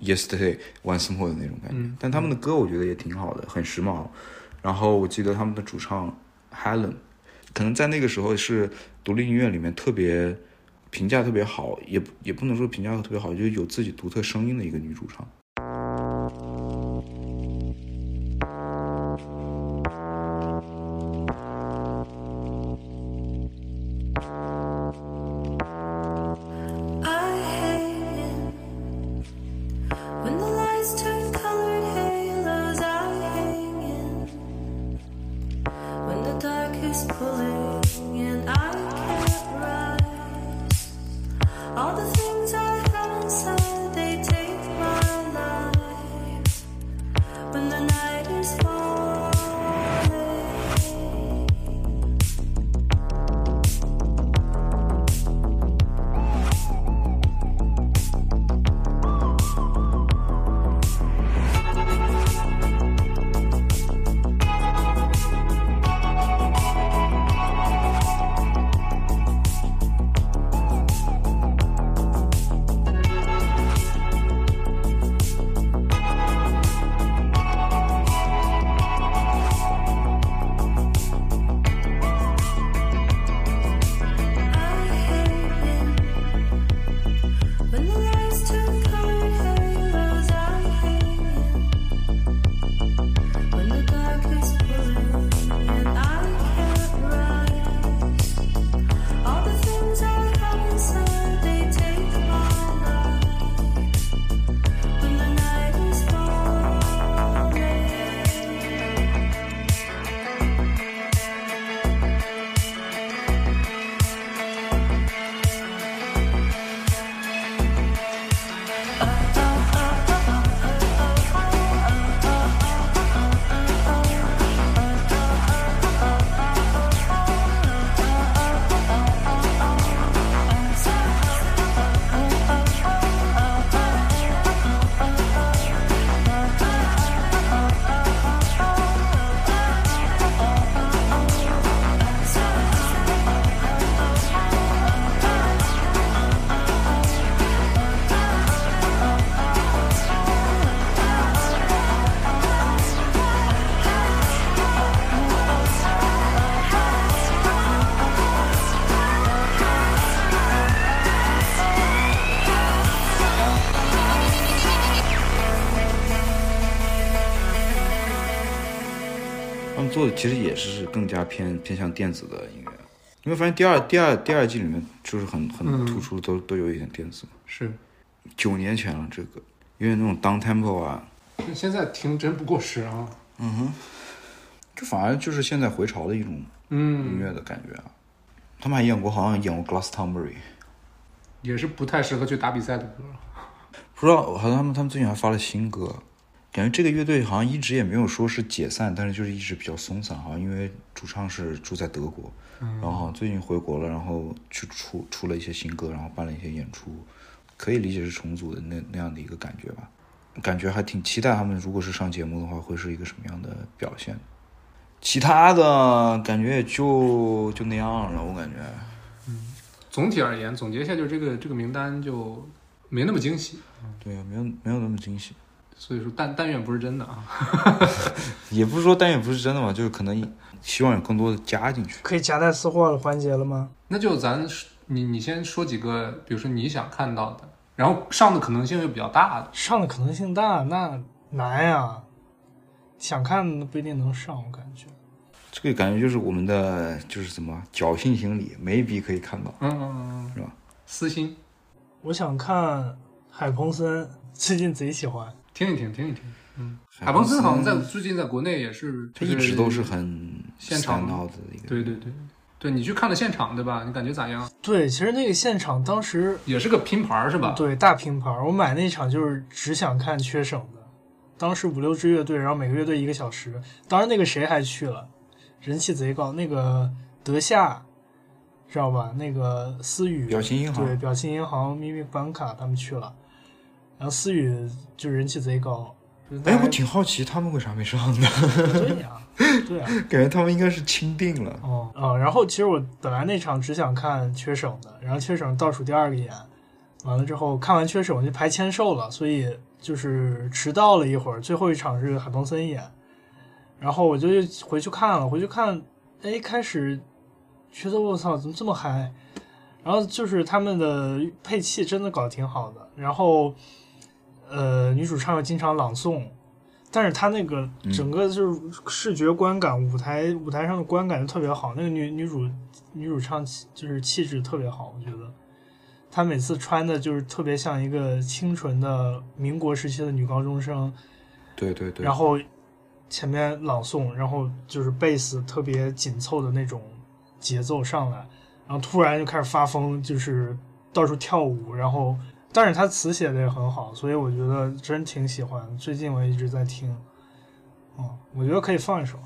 ，Yesterday Once More 的那种感觉。嗯但他们的歌我觉得也挺好的，很时髦。然后我记得他们的主唱 Helen，可能在那个时候是独立音乐里面特别评价特别好，也也不能说评价特别好，就是有自己独特声音的一个女主唱。其实也是更加偏偏向电子的音乐。你会发现第二第二第二季里面就是很很嗯突出，都都有一点电子嘛。是。九年前了，这个因为那种 down tempo 啊，现在听真不过时啊。嗯哼这反而就是现在回潮的一种音嗯，乐的感觉啊。他们还演过，好像演过 Glass t o m b u r y 也是不太适合去打比赛的歌。不知道好像他们他们最近还发了新歌，感觉这个乐队好像一直也没有说是解散，但是就是一直比较松散，好像因为主唱是住在德国，然后好像最近回国了，然后去出出了一些新歌，然后办了一些演出，可以理解是重组的那那样的一个感觉吧，感觉还挺期待他们如果是上节目的话会是一个什么样的表现。其他的感觉也就就那样了，我感觉。嗯总体而言，总结一下，就是这个这个名单就没那么惊喜，对啊，没有没有那么惊喜，所以说但但愿不是真的啊。也不是说但愿不是真的嘛，就是可能希望有更多的加进去。可以夹带私货的环节了吗？那就咱你你先说几个，比如说你想看到的，然后上的可能性又比较大的。上的可能性大，那难呀。想看不一定能上，我感觉。这个感觉就是我们的就是什么侥幸心理，maybe 可以看到，嗯嗯嗯，是吧？私心，我想看海鹏森，最近贼喜欢。听一听，听一听。嗯，海鹏森好像在最近在国内也是，他一直都是很现场的一个。对对对对你去看了现场对吧？你感觉咋样？对，其实那个现场当时也是个拼盘是吧？，对大拼盘，我买那场就是只想看缺省的。当时五六支乐队，然后每个乐队一个小时。当然那个谁还去了，人气贼高，那个德夏，知道吧？那个思雨，表情银行对，表情银行、咪咪板卡他们去了，然后思雨就人气贼高。哎，我挺好奇他们为啥没上的，对呀、对呀、感觉他们应该是钦定了。哦哦，然后其实我本来那场只想看缺省的，然后缺省倒数第二个演，完了之后看完缺省我就排签售了，所以就是迟到了一会儿。最后一场是海鹏森演，然后我就回去看了，回去看，哎，开始觉得我操，怎么这么嗨？然后就是他们的配器真的搞得挺好的，然后呃，女主唱又经常朗诵，但是她那个整个就是视觉观感、舞台舞台上的观感就特别好。那个女女主女主唱气就是气质特别好，我觉得她每次穿的就是特别像一个清纯的民国时期的女高中生，对对对，然后前面朗诵，然后就是贝斯特别紧凑的那种节奏上来，然后突然就开始发疯，就是到处跳舞，然后但是他词写的也很好，所以我觉得真挺喜欢。最近我一直在听，哦，我觉得可以放一首。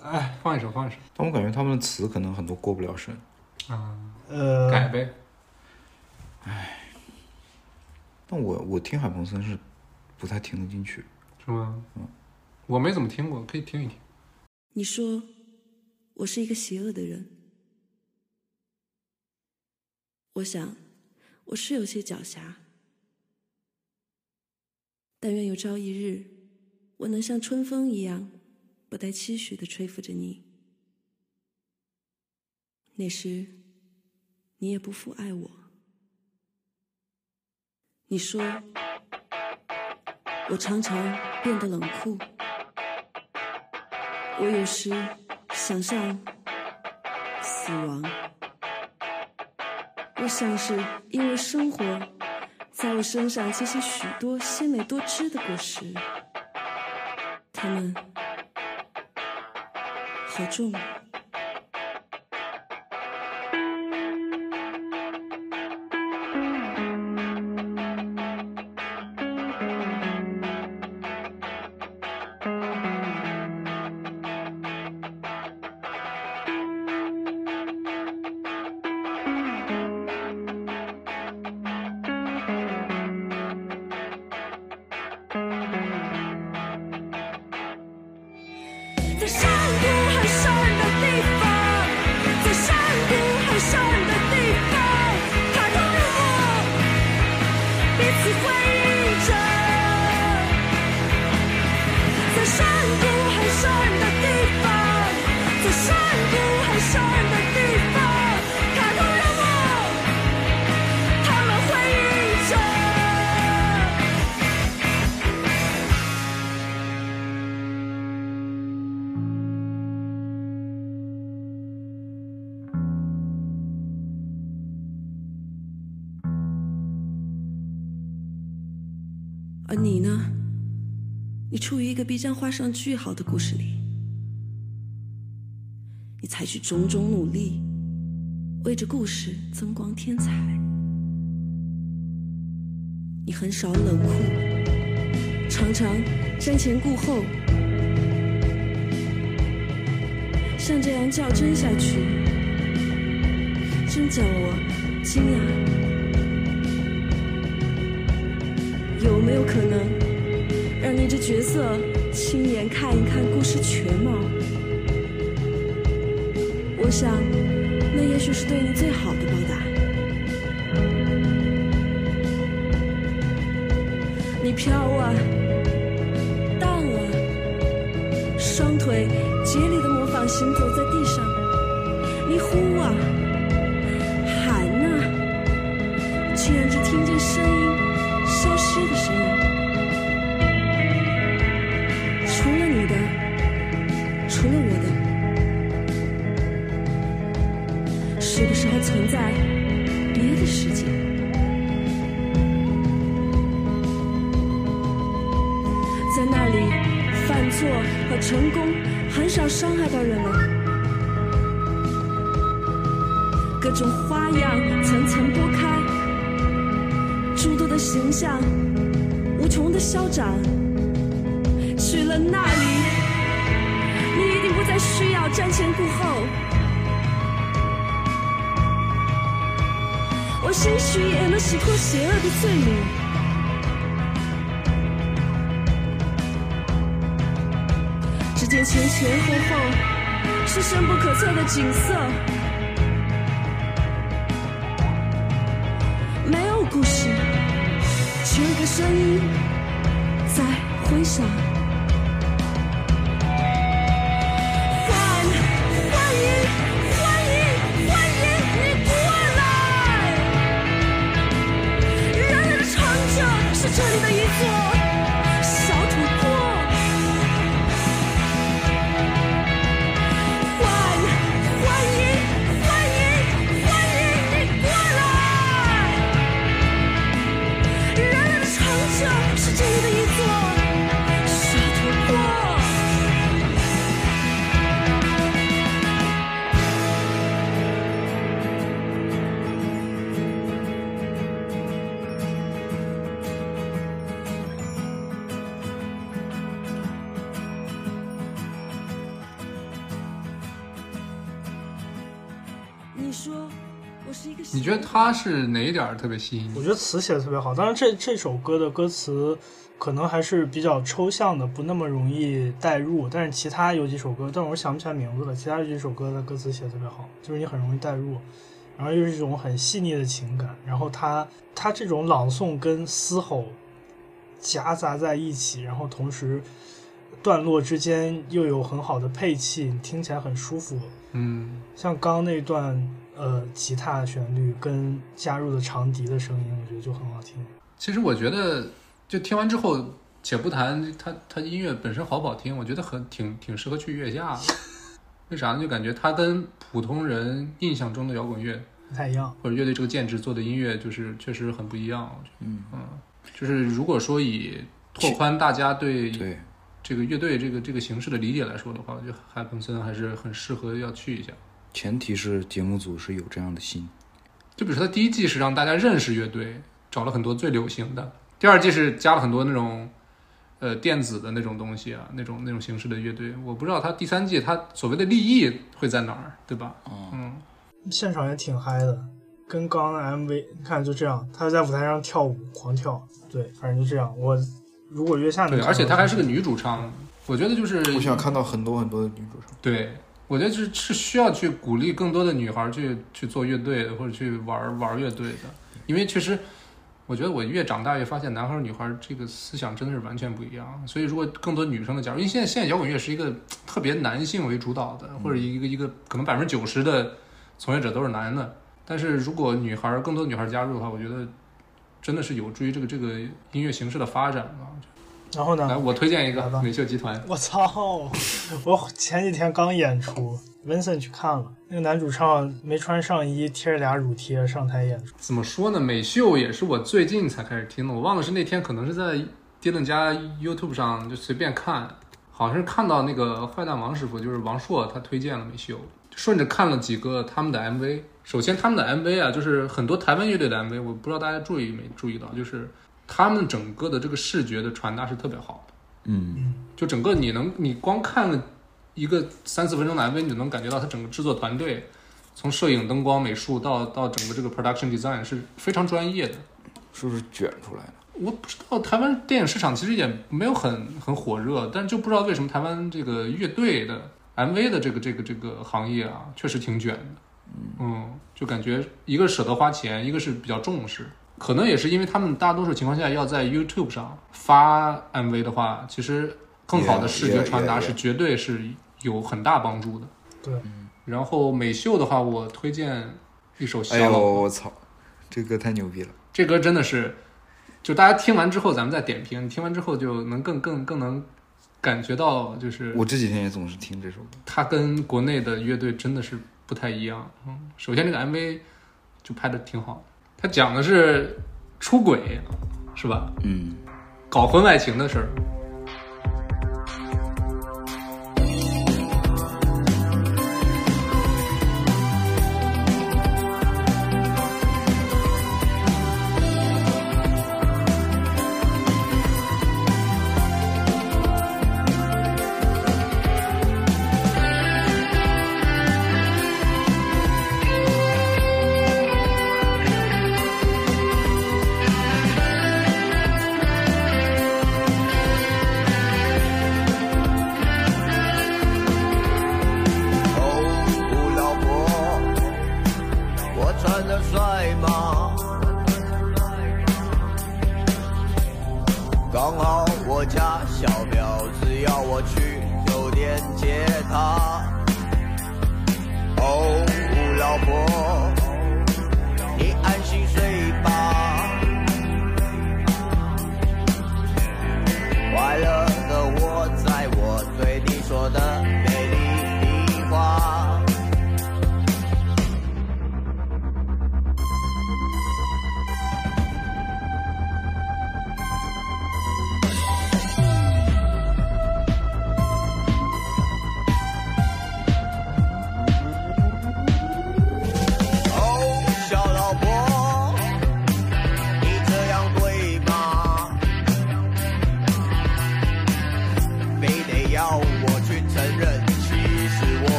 哎，放一首放一首但我感觉他们的词可能很多过不了审。啊，呃，改呗。哎但我我听海鹏森是不太听得进去。是吗？嗯，我没怎么听过，可以听一听。你说我是一个邪恶的人，我想我是有些狡黠，但愿有朝一日，我能像春风一样，不带期许的吹拂着你。那时，你也不负爱我。你说我常常变得冷酷。我有时想象死亡，就像是因为生活在我身上结下许多鲜美多汁的果实，它们好重。必将画上句号的故事里，你采取种种努力，为这故事增光添彩。你很少冷酷，常常瞻前顾后，像这样较真下去，真叫我惊讶。有没有可能让你这角色亲眼看一看故事全貌？我想，那也许是对你最好的报答。你飘啊，荡啊，双腿竭力的模仿行走在地上。你呼啊，喊啊，却然只听见声音消失的声音。在别的世界？在那里，犯错和成功很少伤害到人们。各种花样层层剥开，诸多的形象，无穷的消长。去了那里，你一定不再需要瞻前顾后。我兴许也能洗脱邪恶的罪名。只见前前后后是深不可测的景色，没有故事，只有个声音在回响。这他是哪一点特别吸引你？我觉得词写的特别好，当然这这首歌的歌词可能还是比较抽象的，不那么容易代入。但是其他有几首歌，但是我想不起来名字了。其他有几首歌的歌词写的特别好，就是你很容易代入，然后又是一种很细腻的情感。然后他他这种朗诵跟嘶吼夹杂在一起，然后同时段落之间又有很好的配器，听起来很舒服。嗯，像刚刚那段呃吉他旋律跟加入的长笛的声音，我觉得就很好听。其实我觉得，就听完之后，且不谈他他音乐本身好不好听，我觉得很挺挺适合去月下的。为啥呢？就感觉他跟普通人印象中的摇滚乐不太一样。或者乐队这个建制做的音乐，就是确实很不一样。嗯嗯，就是如果说以拓宽大家对对，这个乐队这个这个形式的理解来说的话，我觉得海朋森还是很适合要去一下。前提是节目组是有这样的心。就比如说，他第一季是让大家认识乐队，找了很多最流行的；第二季是加了很多那种呃电子的那种东西啊，那种那种形式的乐队。我不知道他第三季他所谓的立意会在哪儿，对吧？嗯，现场也挺嗨的，跟刚刚的 MV 你看就这样，他在舞台上跳舞狂跳，对，反正就这样。我如果约下能对，而且她还是个女主唱，我觉得就是我想看到很多很多的女主唱。对，我觉得是是需要去鼓励更多的女孩去去做乐队，或者去玩玩乐队的，因为确实，我觉得我越长大越发现，男孩女孩这个思想真的是完全不一样。所以如果更多女生的加入，因为现在现在摇滚乐是一个特别男性为主导的，或者一个一个可能百分之九十的从业者都是男的，但是如果女孩更多女孩加入的话，我觉得真的是有助于这个这个音乐形式的发展啊。然后呢来，？我推荐一个美秀集团。我操！我前几天刚演出，Vincent 去看了，那个男主唱没穿上衣，贴着俩乳贴上台演出。怎么说呢？美秀也是我最近才开始听的，我忘了是那天可能是在迪伦家 YouTube 上就随便看，好像是看到那个坏蛋王师傅，就是王硕，他推荐了美秀，顺着看了几个他们的 MV。首先他们的 MV 啊，就是很多台湾乐队的 MV，我不知道大家注意没注意到，就是他们整个的这个视觉的传达是特别好的。嗯，就整个你能，你光看了一个三四分钟的 MV，你就能感觉到它整个制作团队，从摄影、灯光、美术到到整个这个 production design 是非常专业的。是不是卷出来的？我不知道台湾电影市场其实也没有很很火热，但就不知道为什么台湾这个乐队的 MV 的这个这个这个行业啊，确实挺卷的。嗯，就感觉一个舍得花钱，一个是比较重视。可能也是因为他们大多数情况下要在 YouTube 上发 MV 的话，其实更好的视觉传达是绝对是有很大帮助的。对，然后美秀的话，我推荐一首《小哎呦，老婆》我操，这歌太牛逼了！这歌真的是，就大家听完之后，咱们再点评，你听完之后就能更更更能感觉到，就是我这几天也总是听这首歌。它跟国内的乐队真的是不太一样。嗯，首先这个 MV 就拍的挺好，它讲的是出轨，是吧？嗯，搞婚外情的事儿。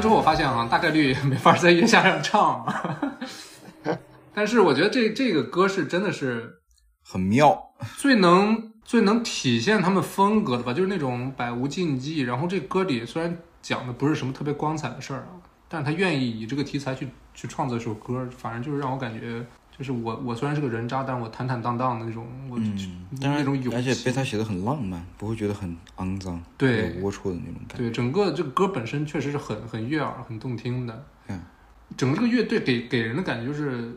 完之后，我发现啊，大概率 没法在月下上唱。但是我觉得这这个歌是真的是很妙。最能最能体现他们风格的吧，就是那种百无禁忌。然后这歌里虽然讲的不是什么特别光彩的事儿啊，但是他愿意以这个题材去去创作一首歌，反正就是让我感觉，就是我我虽然是个人渣，但是我坦坦荡荡的那种，我、嗯，当然那种勇气，而且被他写的很浪漫，不会觉得很肮脏、对有龌龊的那种感觉。对整个这个歌本身确实是很很悦耳、很动听的。嗯，整个这个乐队给给人的感觉就是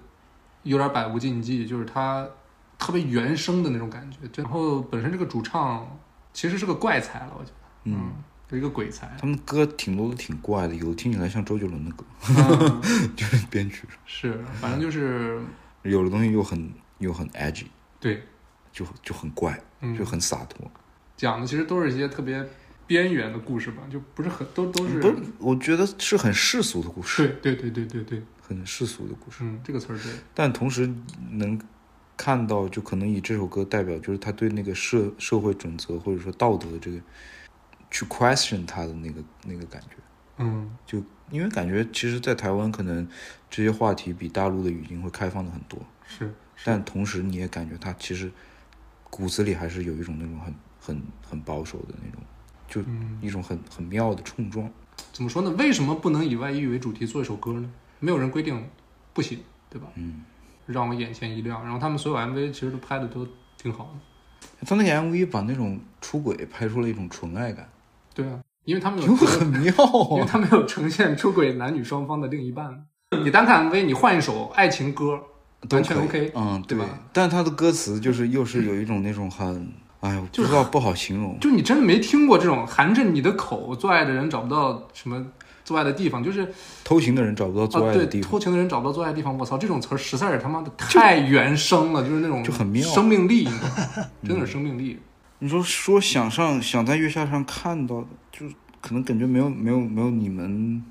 有点百无禁忌，就是他特别原声的那种感觉。然后本身这个主唱其实是个怪才了，我觉得，嗯，是一个鬼才。他们歌挺多都挺怪的，有的听起来像周杰伦的歌，嗯 就是编曲，是，反正就是有的东西又很又很 edgy，对，就就很怪，嗯就很洒脱。讲的其实都是一些特别边缘的故事吧，就不是很都都是不是，我觉得是很世俗的故事，对对对对对对，很世俗的故事，嗯，这个词儿对，但同时能看到，就可能以这首歌代表，就是他对那个社社会准则或者说道德这个去 question 他的那个那个感觉。嗯就因为感觉，其实，在台湾可能这些话题比大陆的语境会开放的很多，是，但同时你也感觉他其实骨子里还是有一种那种很很很保守的那种，就嗯一种很很妙的冲撞。怎么说呢？为什么不能以外遇为主题做一首歌呢？没有人规定不行，对吧？嗯，让我眼前一亮。然后他们所有 MV 其实都拍的都挺好的。他那个 MV 把那种出轨拍出了一种纯爱感，对啊，因为他们有很妙啊。因为他没有呈现出轨男女双方的另一半。你单看 MV，你换一首爱情歌，完全 OK，嗯，对吧？但他的歌词就是又是有一种那种很，哎，我不知道不好形容，就你真的没听过这种含着你的口做爱的人找不到什么做爱的地方，就是偷情的人找不到做爱的地方，偷情的人找不到做爱的地方。我操，这种词儿实在是他妈的太原生了，就是那种就很妙生命力，你知道吗？真的是生命力。你说说想上想在月下上看到的，就可能感觉没有没有没有你们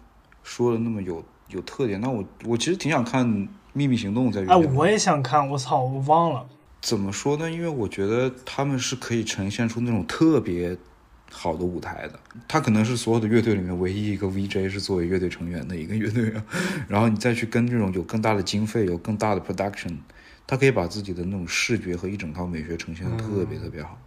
说的那么有有特点。那我我其实挺想看《秘密行动》在月下。我也想看，我操，我忘了。怎么说呢？因为我觉得他们是可以呈现出那种特别好的舞台的。他可能是所有的乐队里面唯一一个 VJ 是作为乐队成员的一个乐队啊。然后你再去跟这种有更大的经费、有更大的 production，他可以把自己的那种视觉和一整套美学呈现的特别特别好，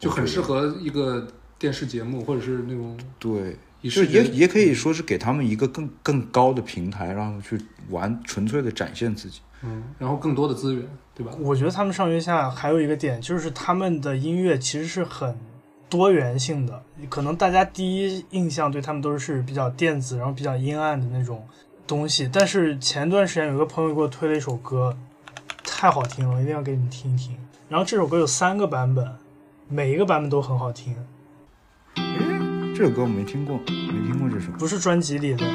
就很适合一个电视节目或者是那种对。是也也可以说是给他们一个更更高的平台，让他们去玩纯粹的展现自己。嗯，然后更多的资源，对吧？我觉得他们上月下还有一个点，就是他们的音乐其实是很多元性的。可能大家第一印象对他们都是比较电子，然后比较阴暗的那种东西。但是前段时间有个朋友给我推了一首歌，太好听了，我一定要给你们听一听。然后这首歌有三个版本，每一个版本都很好听，这首歌我没听过，没听过这首。不是专辑里的。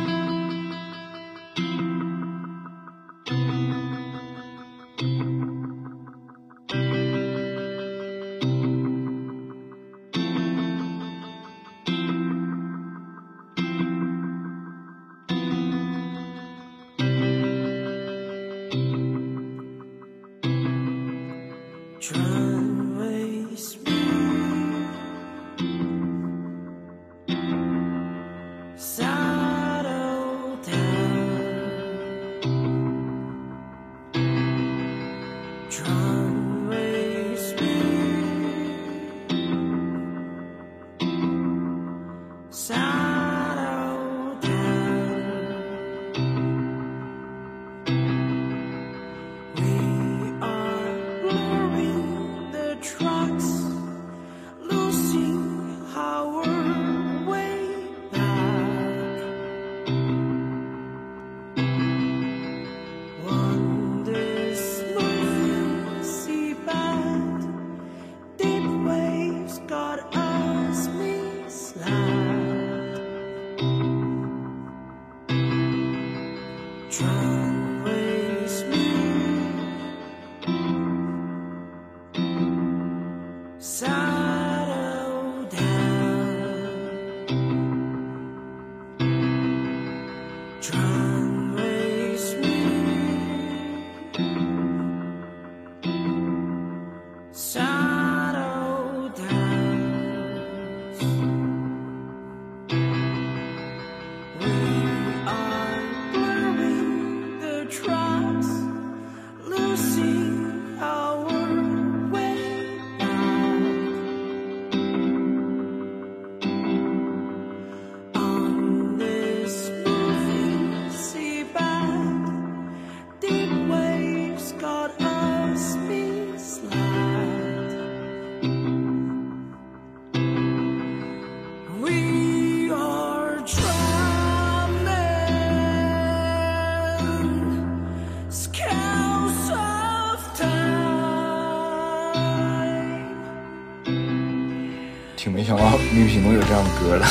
绿皮能有这样的歌了。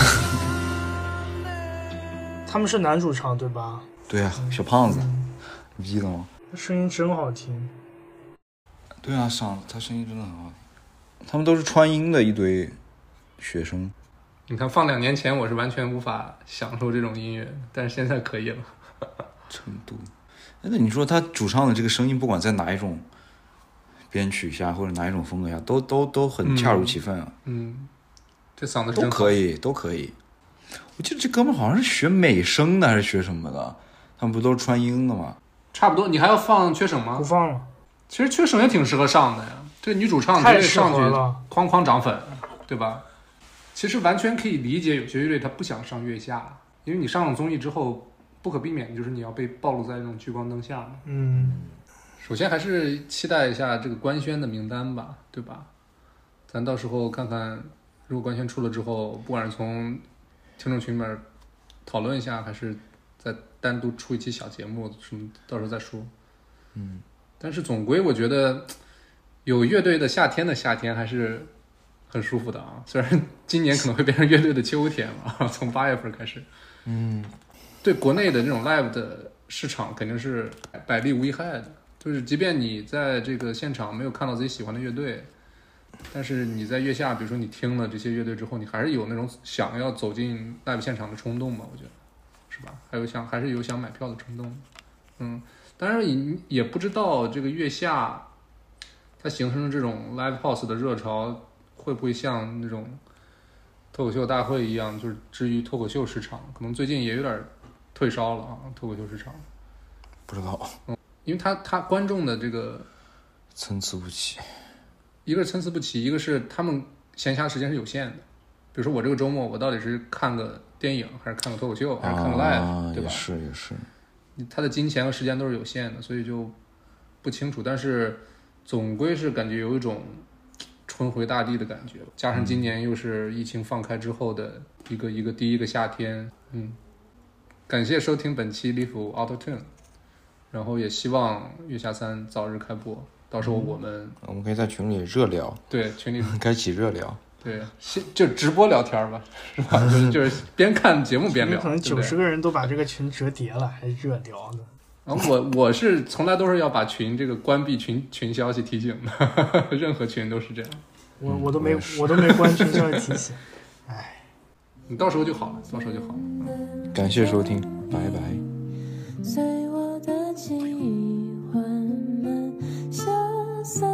他们是男主唱对吧？对啊，小胖子，你记得吗？他声音真好听。对啊，上他声音真的很好听。他们都是川音的一堆学生，你看，放两年前我是完全无法享受这种音乐，但是现在可以了。成都。哎那你说他主唱的这个声音，不管在哪一种编曲下或者哪一种风格下，都都都很恰如其分啊，嗯，这嗓子是都真可以，都可以。我记得这哥们好像是学美声的还是学什么的，他们不都是川音的吗？差不多。你还要放缺省吗不？放了，其实缺省也挺适合上的呀。这女主唱绝太适对上去合了。哐哐涨粉，对吧？其实完全可以理解有些乐队他不想上月下，因为你上了综艺之后，不可避免的就是你要被暴露在那种聚光灯下嘛。嗯，首先还是期待一下这个官宣的名单吧，对吧？咱到时候看看，如果官宣出了之后，不管是从听众群里面讨论一下，还是再单独出一期小节目，什么到时候再说。嗯，但是总归我觉得有乐队的夏天的夏天还是很舒服的啊，虽然 今年可能会变成乐队的秋天了，从八月份开始。嗯，对国内的这种 live 的市场肯定是百利无一害的，就是即便你在这个现场没有看到自己喜欢的乐队，但是你在月下，比如说你听了这些乐队之后，你还是有那种想要走进 live 现场的冲动吧？我觉得是吧？还有想还是有想买票的冲动，嗯，当然也也不知道这个月下它形成的这种 live house 的热潮会不会像那种脱口秀大会一样，就是至于脱口秀市场，可能最近也有点退烧了啊，脱口秀市场，不知道，嗯因为他他观众的这个参差不齐。一个是参差不齐，一个是他们闲暇时间是有限的。比如说我这个周末，我到底是看个电影，还是看个脱口秀，还是看个 live，、啊，对吧？是也是，他的金钱和时间都是有限的，所以就不清楚。但是总归是感觉有一种春回大地的感觉，加上今年又是疫情放开之后的一个一个第一个夏天，嗯。感谢收听本期 Live Auto Tune，然后也希望月下三早日开播，到时候我们、我们可以在群里热聊，对群里 开启热聊。对先就直播聊天吧，是吧？就是就是边看节目边聊，可能九十个人都把这个群折叠了，还热聊呢。然后我我是从来都是要把群这个关闭群群消息提醒的，任何群都是这样。我我都没我都没关群消息提醒。哎，你到时候就好了，到时候就好了。感谢收听，拜拜。记忆缓慢消散，